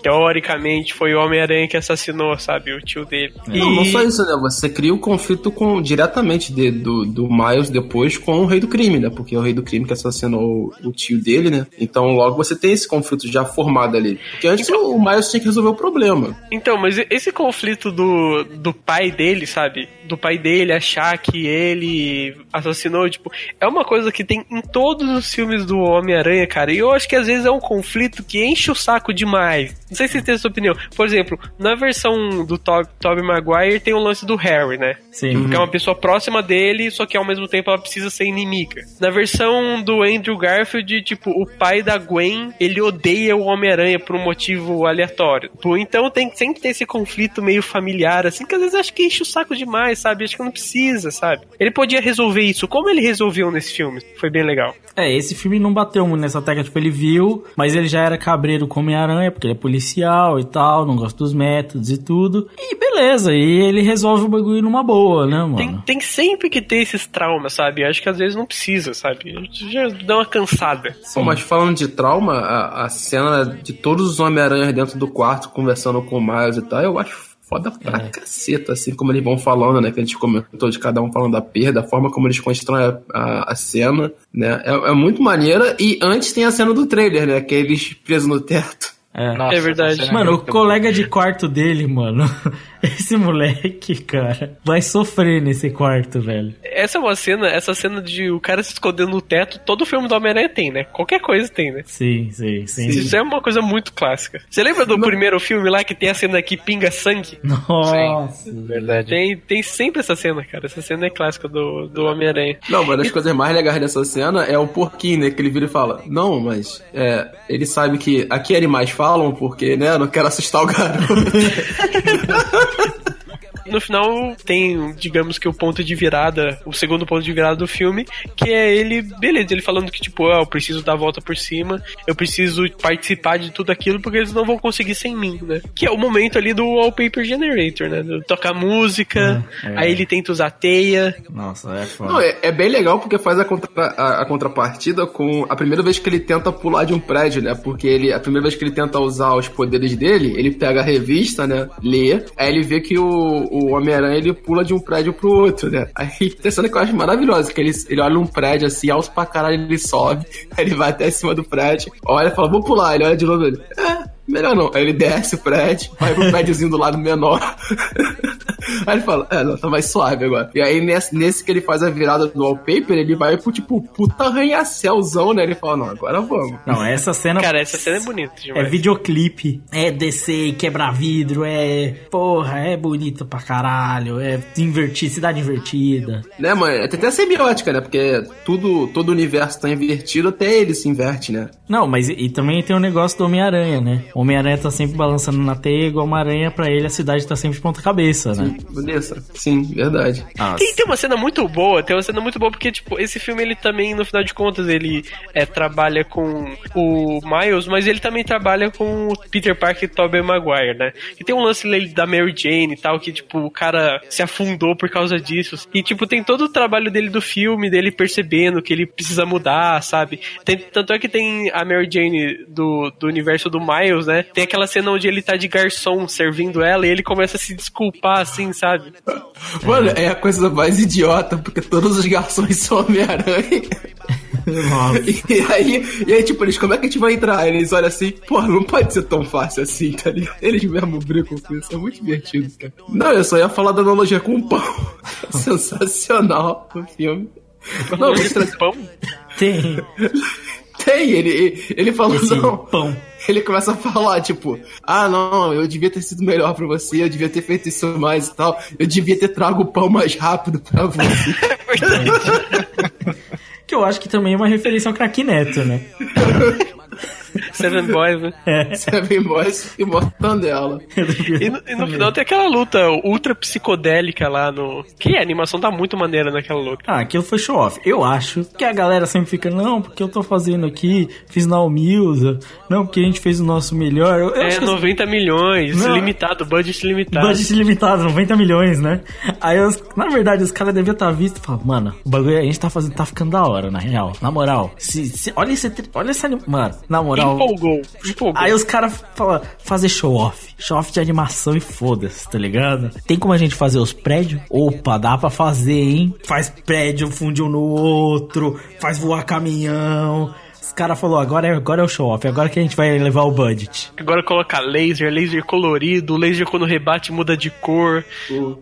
teoricamente, foi o Homem-Aranha que assassinou, sabe, o tio dele. Não, não só isso, né? Você cria o conflito com, diretamente de- do, do Miles depois com o Rei do Crime, né? Porque é o Rei do Crime que assassinou o, tio dele, né? Então logo você tem esse conflito já formado ali. Porque antes o Miles tinha que resolver o problema. Então, mas esse conflito do, do pai dele, sabe? Do pai dele achar que ele assassinou, tipo, é uma coisa que tem em todos os filmes do Homem-Aranha, cara. E eu acho que às vezes é um conflito que enche o saco demais. Não sei se você tem essa opinião. Por exemplo, na versão do To Tobey Maguire tem o lance do Harry, né? Sim. Que é uma pessoa próxima dele, só que ao mesmo tempo ela precisa ser inimiga. Na versão do Andrew Garfield, tipo, o pai da Gwen, ele odeia o Homem-Aranha por um motivo aleatório. Então tem sempre ter esse conflito meio familiar, assim, que às vezes acho que enche o saco demais, sabe? Acho que não precisa, sabe? Ele podia resolver isso. Como ele resolveu nesse filme? Foi bem legal. É, esse filme não bateu muito nessa tecla, tipo, ele viu, mas ele já era cabreiro com Homem-Aranha, porque ele é policial e tal, não gosta dos métodos e tudo. E beleza, e ele resolve o bagulho numa boa, né, mano? Tem, tem sempre que ter esses traumas, sabe? Acho que às vezes não precisa, sabe? Já dá uma cansada. Pô, mas falando de trauma, a, a cena de todos os Homem-Aranhas dentro do quarto conversando com o Miles e tal, eu acho foda pra caceta, assim como eles vão falando, né? Que a gente comentou de cada um falando da perda, a forma como eles constroem a, a, a cena, né? É, é muito maneira. E antes tem a cena do trailer, né? Que é eles presos no teto. É, Nossa, É verdade. cena Mano, o colega de quarto dele, mano. Esse moleque, cara, vai sofrer nesse quarto, velho. Essa é uma cena, essa cena de o cara se escondendo no teto, todo filme do Homem-Aranha tem, né? Qualquer coisa tem, né? Sim, sim, sim. Isso é uma coisa muito clássica. Você lembra do primeiro filme lá que tem a cena que pinga sangue? Nossa. Verdade. Tem, tem sempre essa cena, cara. Essa cena é clássica do, do Homem-Aranha. Não, uma das coisas mais legais dessa cena é o porquinho, né? Que ele vira e fala: Não, mas é, ele sabe que aqui animais falam porque, né? Eu não quero assustar o garoto. fucking No final tem, digamos que o ponto de virada, o segundo ponto de virada do filme, que é ele, beleza, ele falando que tipo, ah, eu preciso dar a volta por cima, eu preciso participar de tudo aquilo porque eles não vão conseguir sem mim, né? Que é o momento ali do wallpaper generator, né? Do tocar música, É, é. aí ele tenta usar teia. Nossa, é foda. Não, é, é bem legal porque faz a, contra- a- a contrapartida com a primeira vez que ele tenta pular de um prédio, né? Porque ele, a primeira vez que ele tenta usar os poderes dele, ele pega a revista, né? Lê, aí ele vê que o, o Homem-Aranha ele pula de um prédio pro outro, né? Aí tem cena que eu acho maravilhosa, que ele, ele olha um prédio assim, alto pra caralho, ele sobe, ele vai até cima do prédio, olha e fala, vou pular, ele olha de novo ele. É, melhor não. Aí ele desce o prédio, vai pro prédiozinho do lado menor. Aí ele fala, é, não, tá mais suave agora. E aí, nesse, nesse que ele faz a virada do wallpaper, ele vai pro, tipo, puta arranha-céuzão, né? Ele fala, não, agora vamos. Não, essa cena. Cara, essa cena é bonita É demais. videoclipe, é descer e quebrar vidro, é. Porra, é bonito pra caralho, é invertir, cidade invertida. Né, mãe? Tem até a semiótica, né? Porque tudo, todo o universo tá invertido, até ele se inverte, né? Não, mas e, e também tem o negócio do Homem-Aranha, né? O Homem-Aranha tá sempre balançando na teia, igual uma aranha, pra ele a cidade tá sempre de ponta-cabeça, né? Beleza. Sim, verdade. Tem, tem uma cena muito boa, tem uma cena muito boa porque, tipo, esse filme ele também, no final de contas, ele é, trabalha com o Miles, mas ele também trabalha com o Peter Parker e Tobey Maguire, né? E tem um lance da Mary Jane e tal, que, tipo, o cara se afundou por causa disso. E, tipo, tem todo o trabalho dele do filme, dele percebendo que ele precisa mudar, sabe? Tem, tanto é que tem a Mary Jane do, do universo do Miles, né? Tem aquela cena onde ele tá de garçom servindo ela e ele começa a se desculpar, assim, sabe? Mano, é a coisa mais idiota, porque todos os garçons são Homem-Aranha. E aí, e aí, tipo, eles, como é que a gente vai entrar? Eles olham assim, pô, não pode ser tão fácil assim, tá ligado? Eles mesmo brincam com isso, é muito divertido, cara. Não, eu só ia falar da analogia com o pão. Sensacional o filme. Não, vou trazer pão? Tem. Tem, ele, ele falou, Esse não. pão. Ele começa a falar, tipo, ah, não, eu devia ter sido melhor pra você, eu devia ter feito isso mais e tal, eu devia ter trago o pão mais rápido pra você. Que eu acho que também é uma referência ao Crack Neto, né? Seven Boys, né? Seven Boys e Mortandela. E no, e no final tem aquela luta ultra psicodélica lá no. Que a animação tá muito maneira naquela luta. Ah, aquilo foi show off. Eu acho que a galera sempre fica, não, porque eu tô fazendo aqui, fiz na Almilza, não, porque a gente fez o nosso melhor. Eu, eu É acho que- 90 milhões, Não. limitado, budget limitado. Budget limitado, 90 milhões, né? Aí, os- na verdade, os caras deviam estar visto e falar, mano, o bagulho a gente tá fazendo, tá ficando da hora, na real. Na moral, se, se- olha esse, olha essa, mano, na moral. Empolgou, empolgou. Aí os caras falam, fazer show off. Show off de animação e foda-se, tá ligado? Tem como a gente fazer os prédios? Opa, dá pra fazer, hein? Faz prédio, funde um no outro, faz voar caminhão. Os caras falaram, agora é, agora é o show off, agora que a gente vai levar o budget. Agora colocar laser, laser colorido, laser quando rebate muda de cor.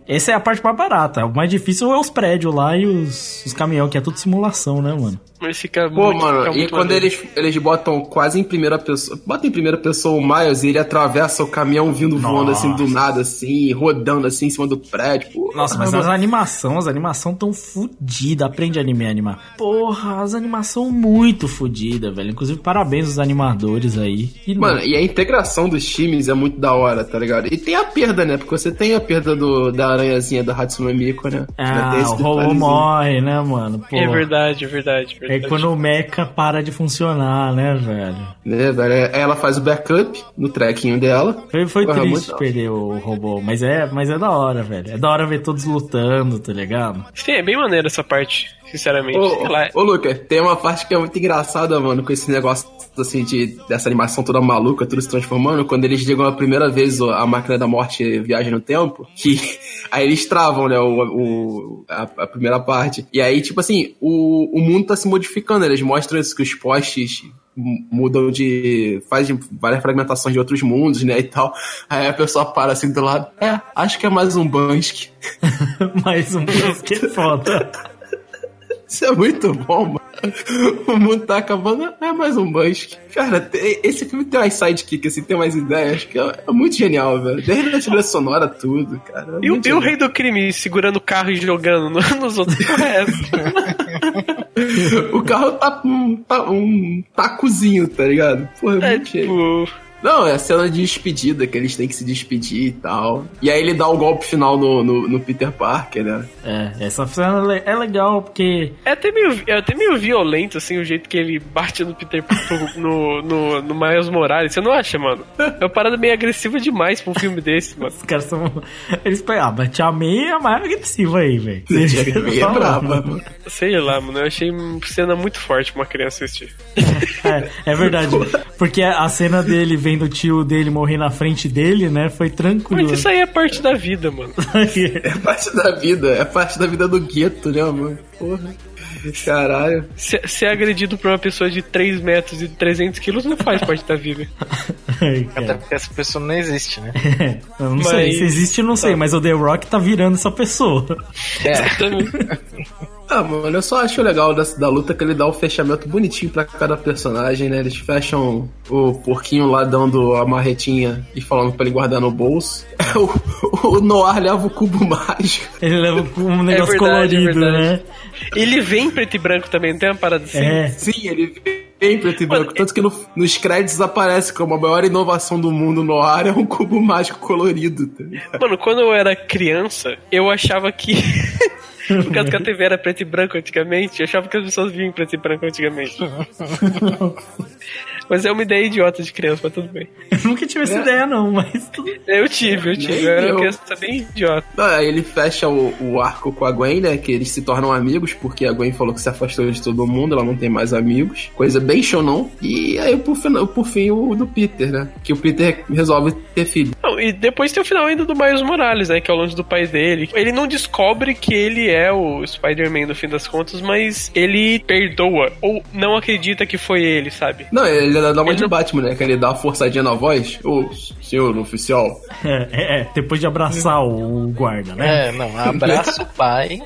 Essa é a parte mais barata. O mais difícil é os prédios lá e os, os caminhões, que é tudo simulação, né, mano? Mas fica Pô, muito, mano, fica e muito quando maneiro. eles, eles botam quase em primeira pessoa, botam em primeira pessoa o Miles e ele atravessa o caminhão vindo voando assim do nada, assim, rodando assim em cima do prédio. Pô, Nossa, mas mano, as animações, as animações tão fodidas. Aprende anime a animar. Porra, as animações muito fodidas, velho. Inclusive, parabéns aos animadores aí. E, Mano, e a integração dos times é muito da hora, tá ligado? E tem a perda, né? Porque você tem a perda do, da aranhazinha da Hatsune Miku, né? Ah, esse o robô morre, né, mano? Pô. É verdade, é verdade, É quando o mecha para de funcionar, né, velho? Né, velho? Aí Ela faz o backup no trequinho dela. Foi, foi Porra, triste muito- perder o robô, mas é, mas é da hora, velho. É da hora ver todos lutando, tá ligado? Sim, é bem maneiro essa parte. Sinceramente. Ô, Ela- ô, Lucas, tem uma parte que é muito engraçada, mano, com esse negócio assim de dessa animação toda maluca, tudo se transformando, quando eles ligam a primeira vez a máquina da morte viaja no tempo, que aí eles travam, né, o, o- a, a primeira parte. E aí, tipo assim, o, o mundo tá se modificando, eles mostram isso, que os postes mudam de. fazem várias fragmentações de outros mundos, né, e tal. Aí a pessoa para assim do lado, é, acho que é mais um Bansky. mais um Bansky é foda. Isso é muito bom, mano. O mundo tá acabando, é mais um Bansky. Cara, tem- esse filme tem umas sidekick, assim, tem umas ideias que é, é muito genial, velho. Desde a trilha sonora, tudo, cara. é E o, e rei do crime segurando o carro e jogando no- nos outros. É? O carro tá um, tá um tacozinho, tá ligado? Porra, é, muito tipo... Não, é a cena de despedida, que eles têm que se despedir e tal. E aí ele dá o golpe final no, no, no Peter Parker, né? É, essa cena le- é legal porque. É até, meio, é até meio violento, assim, o jeito que ele bate no Peter no, no, no Miles Morales. Você não acha, mano? É uma parada meio agressiva demais pra um filme desse, mano. Os caras são. Eles pegam, ah, May é a mais agressiva aí, velho. É mano. Sei lá, mano. Eu achei uma cena muito forte pra uma criança assistir. É, é verdade. Porque a cena dele vendo o tio dele morrer na frente dele, né? Foi tranquilo. Mas isso aí é parte da vida, mano. É parte da vida, é parte da vida do gueto, né, mano? Porra. Caralho. Ser, ser agredido por uma pessoa de 3 metros e 300 quilos não faz parte da vida. Até porque essa pessoa não existe, né? Eu não Mas- sei, se existe eu não sei, mas o The Rock tá virando essa pessoa. Ah, mano, eu só acho legal da, da luta que ele dá o fechamento bonitinho pra cada personagem, né? Eles fecham o porquinho lá dando a marretinha e falando pra ele guardar no bolso. O, o Noir leva o cubo mágico. Ele leva um negócio é verdade, colorido, é né? Ele vem em preto e branco também, não tem uma parada assim? É. Sim, ele vem em preto e branco. Tanto que no- nos créditos aparece como a maior inovação do mundo no ar é um cubo mágico colorido. tá? Mano, quando eu era criança, eu achava que. Por causa que a TV era preto e branco antigamente, eu achava que as pessoas viam preto e branco antigamente. mas é uma ideia idiota de criança, mas tudo bem. Eu nunca tive essa É. ideia, não, mas tudo Eu tive, eu tive. Nem Eu era uma criança bem idiota. Ah, Aí ele fecha o, o arco com a Gwen, né? Que eles se tornam amigos, porque a Gwen falou que se afastou de todo mundo, ela não tem mais amigos. Coisa bem shonon. E aí, por, fina- por fim, o do Peter, né? Que o Peter resolve ter filho. Não, e depois tem o final ainda do Miles Morales, né? Que é o lance do pai dele. Ele não descobre que ele é o Spider-Man no fim das contas, mas ele perdoa. Ou não acredita que foi ele, sabe? Não, ele dá uma de Batman, né? Que ele dá uma forçadinha na voz. Ô, senhor oficial. É, é, é, depois de abraçar o, o guarda, né? É, não, abraça o pai.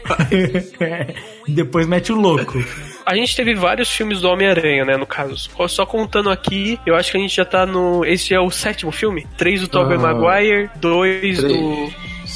depois mete o louco. A gente teve vários filmes do Homem-Aranha, né, no caso. Só contando aqui, eu acho que a gente já tá no... Esse é o sétimo filme? Três do Tobey Ah. Maguire, dois Três. do...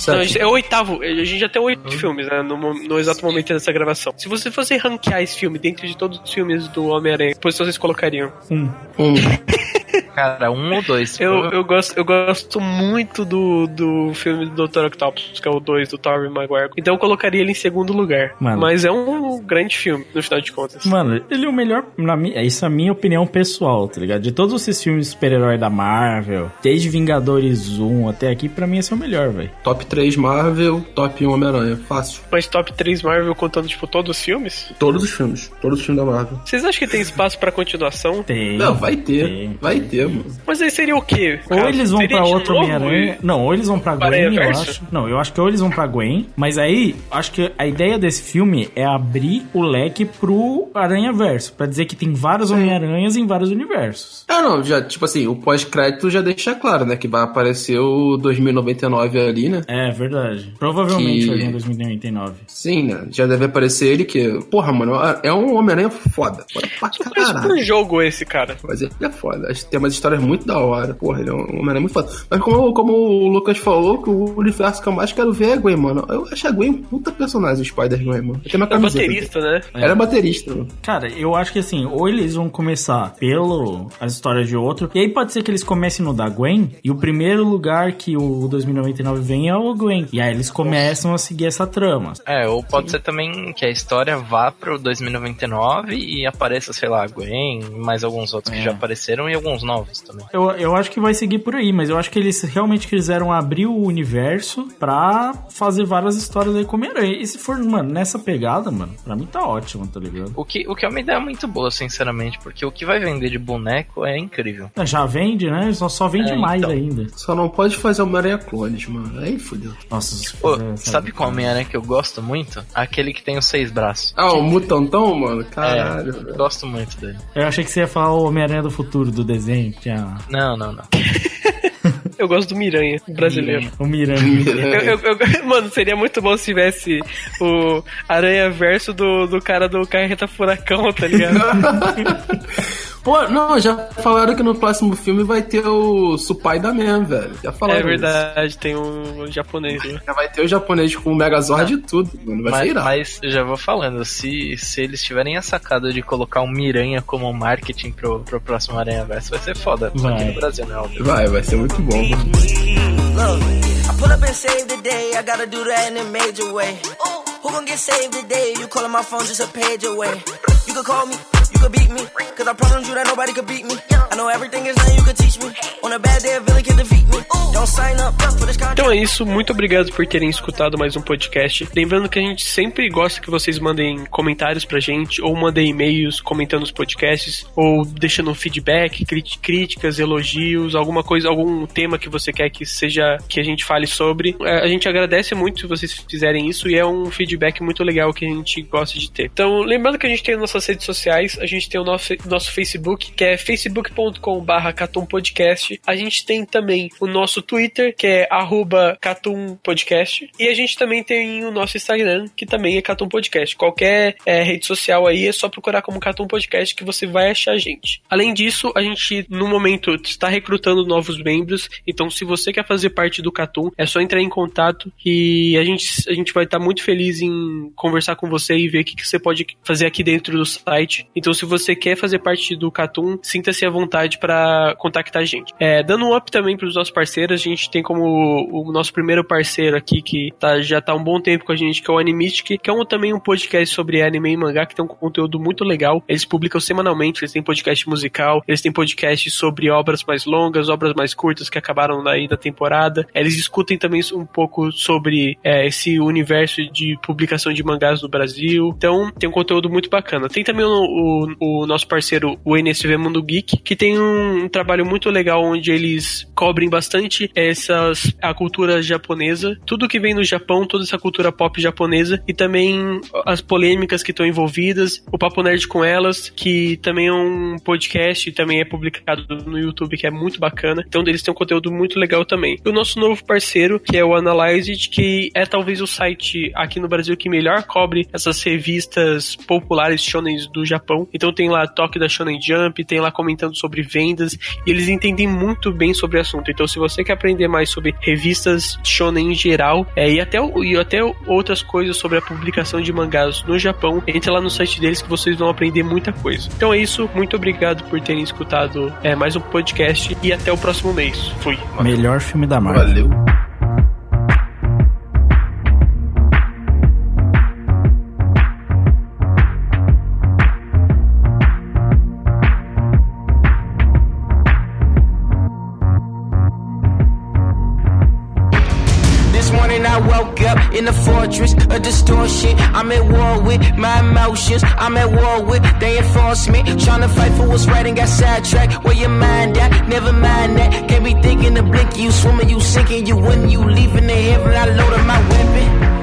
Não, esse é o oitavo. A gente já tem oito filmes, né? No, no exato momento dessa gravação. Se você fosse ranquear esse filme dentro de todos os filmes do Homem-Aranha, que posição vocês colocariam? Um. Um. Cara, um ou dois. Eu, eu, gosto, eu gosto muito do, do filme do Dr. Octopus, que é o 2 do Tobey Maguire. Então eu colocaria ele em segundo lugar. Mano. Mas é um grande filme, no final de contas. Mano, ele é o melhor. Na isso é a minha opinião pessoal, tá ligado? De todos esses filmes de super-herói da Marvel, desde Vingadores 1 até aqui, pra mim esse é o melhor, velho. Top 3 Marvel, top 1 Homem-Aranha. Fácil. Mas top 3 Marvel contando, tipo, todos os filmes? Todos os filmes. Todos os filmes da Marvel. Vocês acham que tem espaço pra continuação? Tem. Não, vai ter. tem, vai tem. ter, mano. Mas aí seria o quê? Ou Cara, eles vão seria pra outro Homem-Aranha. Não, ou eles vão pra Para Gwen, eu acho. Não, eu acho que ou eles vão pra Gwen, mas aí acho que a ideia desse filme é abrir o leque pro Aranha-Verso, pra dizer que tem vários Homem-Aranhas em vários universos. Ah, não, já, tipo assim, o pós-crédito já deixa claro, né? Que vai aparecer o 2099 ali, né? É, verdade. Provavelmente Que- vai vir em 2099. Sim, né? Já deve aparecer ele que. Porra, mano, é um Homem-Aranha foda. Foda pra caralho. por jogo esse, cara. Mas ele é foda. Tem umas histórias muito da hora. Porra, ele é um Homem-Aranha muito foda. Mas como, como o Lucas falou, que o universo que eu mais quero ver é a Gwen, mano. Eu acho a Gwen um puta personagem, o Spider-Gwen, mano. Eu tenho uma É camiseta. baterista, né? Ela é baterista, mano. Cara, eu acho que assim, ou eles vão começar pelo as histórias de outro, e aí pode ser que eles comecem no da Gwen, e o primeiro lugar que o 2099 vem é o Gwen. E aí eles começam a seguir essa trama. É, ou pode ser também que a história vá pro 2099 e apareça, sei lá, a Gwen e mais alguns outros que já apareceram e alguns novos. também. Eu, eu acho que vai seguir por aí, mas eu acho que eles realmente quiseram abrir o universo pra fazer várias histórias aí com Homem-Aranha. E se for, mano, nessa pegada, mano, pra mim tá ótimo, tá ligado? O que, o que é uma ideia muito boa, sinceramente, porque o que vai vender de boneco é incrível. Já vende, né? Só, só vende É, mais então. ainda. Só não pode fazer Homem-Aranha clones, mano. Aí fodeu. Nossa, fizer, sabe qual Homem-Aranha que eu gosto muito? Aquele que tem os seis braços. Ah, o Mutantão, mano? Caralho. É, gosto muito dele. Eu achei que você ia falar o Homem-Aranha do futuro do desenho. Tinha... Não, não, não. Eu gosto do Miranha, brasileiro. O Miranha. Eu- eu- eu- mano, seria muito bom se tivesse o Aranha Verso do, do cara do Carreta Furacão, tá ligado? Pô, não, já falaram que no próximo filme vai ter o Supai da Man, velho. Já falaram. é verdade, tem um japonês isso. Já vai ter o japonês com o Megazord e tudo, mano. Vai ser Mas, irado. mas eu já vou falando, se, se eles tiverem a sacada de colocar um Miranha como marketing pro, pro próximo Aranha Verso, vai ser foda. Só Vai. aqui no Brasil, né? Óbvio. Vai, vai ser muito bom, mano. Look, I pull up and save the day. I gotta do that in a major way. Who gon' get saved today? You calling my phone just a page away. You could call me, could beat me. Cause I promise you that nobody could beat me. I know everything is nothing you could teach me. On a bad day, a villain can defeat me. Don't sign up for this contract. Então é isso, muito obrigado por terem escutado mais um podcast. Lembrando que a gente sempre gosta que vocês mandem comentários pra gente, ou mandem e-mails comentando os podcasts, ou deixando feedback, críticas, elogios, alguma coisa, algum tema que você quer que seja que a gente fale sobre. É, A gente agradece muito se vocês fizerem isso e é um feedback muito legal que a gente gosta de ter. Então, lembrando que a gente tem nossas redes sociais, a gente tem o nosso, nosso Facebook, que é facebook.com/barra Podcast. A gente tem também o nosso Twitter, que é arroba Catum Podcast. E a gente também tem o nosso Instagram, que também é Catum Podcast. Qualquer é, rede social aí é só procurar como Catum Podcast que você vai achar a gente. Além disso, a gente no momento está recrutando novos membros. Então, se você quer fazer parte do Catum, é só entrar em contato e a gente, a gente vai estar muito feliz em conversar com você e ver o que, que você pode fazer aqui dentro do site. Então, se você quer fazer parte do Catum, sinta-se à vontade para contactar a gente. É, dando um up também para os nossos parceiros, a gente tem como o nosso primeiro parceiro aqui, que tá, já tá há um bom tempo com a gente, que é o Animistic, que é um, também um podcast sobre anime e mangá, que tem um conteúdo muito legal. Eles publicam semanalmente, eles têm podcast musical, eles têm podcast sobre obras mais longas, obras mais curtas que acabaram aí da temporada. Eles discutem também um pouco sobre é, esse universo de publicação de mangás no Brasil. Então, tem um conteúdo muito bacana. Tem também o, o- o nosso parceiro, o NSV Mundo Geek, que tem um, um trabalho muito legal onde eles cobrem bastante essas a cultura japonesa, tudo que vem do Japão, toda essa cultura pop japonesa e também as polêmicas que estão envolvidas, o Papo Nerd com elas, que também é um podcast e também é publicado no YouTube, que é muito bacana. Então eles têm um conteúdo muito legal também. E o nosso novo parceiro, que é o Analyzed, que é talvez o site aqui no Brasil que melhor cobre essas revistas populares shonens do Japão. Então tem lá toque da Shonen Jump, tem lá comentando sobre vendas, e eles entendem muito bem sobre o assunto. Então se você quer aprender mais sobre revistas shonen em geral, é, e, até, e até outras coisas sobre a publicação de mangás no Japão, entre lá no site deles que vocês vão aprender muita coisa. Então é isso, muito obrigado por terem escutado é, mais um podcast e até o próximo mês. Fui. Melhor filme da Marvel. Valeu. Woke up in the fortress of distortion. I'm at war with my emotions. I'm at war with they enforce me. Trying to fight for what's right and got sidetracked. Where your mind at? Never mind that. Can't be thinking to blink. You swimming, you sinking. You when you leaving the heaven. I loaded my weapon.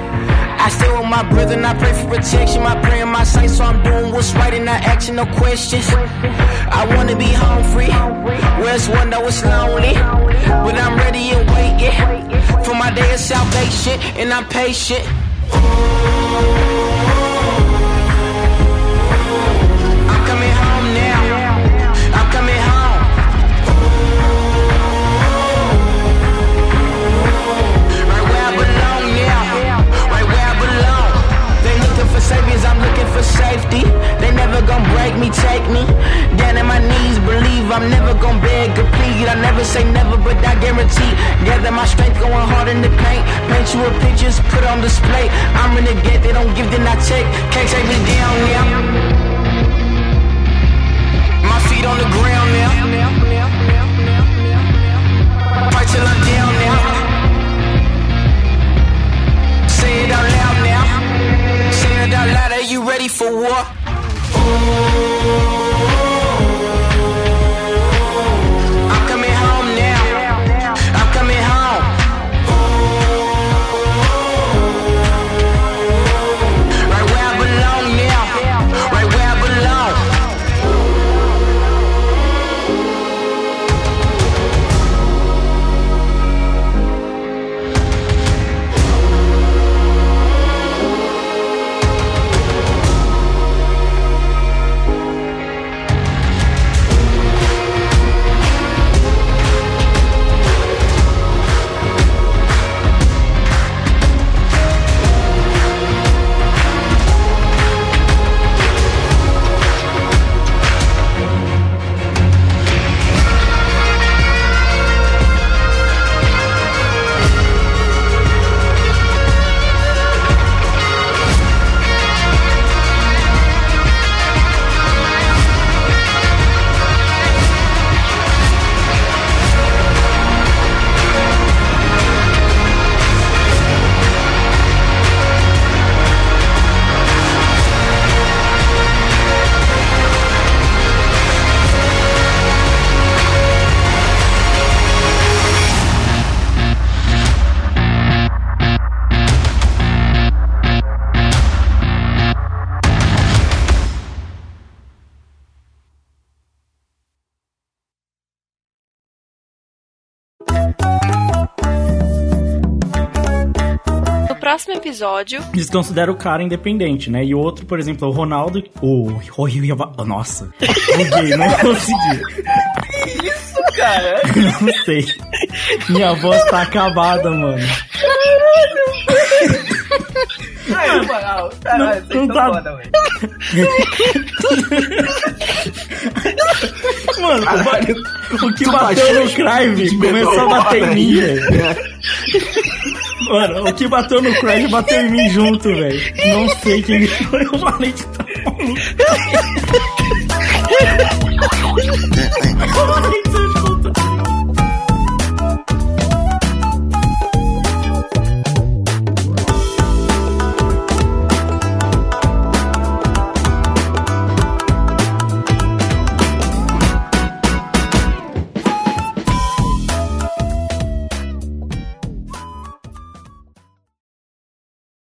I stay with my brother and I pray for protection. My prayer in my sight, so I'm doing what's right and not asking no questions. I wanna be home free. Where's one that was lonely? But I'm ready and waiting for my day of salvation, and I'm patient. I'm for safety. They never gonna break me, take me down on my knees. Believe I'm never gonna beg or plead. I never say never, but I guarantee. Gather my strength, going hard in the paint. Paint you a pictures, put on display. I'm in the get, they don't give, then I take. Can't take me down now. My feet on the ground now. Fight till I'm down now. You ready for war? Episódio, Eles consideram o cara independente, né? E o outro, por exemplo, o Ronaldo. O. o nossa. Buguei, não consegui. Isso, cara. Não sei. Minha voz tá acabada, mano. Ai, moral, caralho, Não tão tá- foda, velho. Mano, Caralho, o que tu bateu no de começou a bater em mim, aí. velho. Mano, o que bateu no Crive bateu em mim junto, velho. Não sei quem foi, eu falei que tá maluco.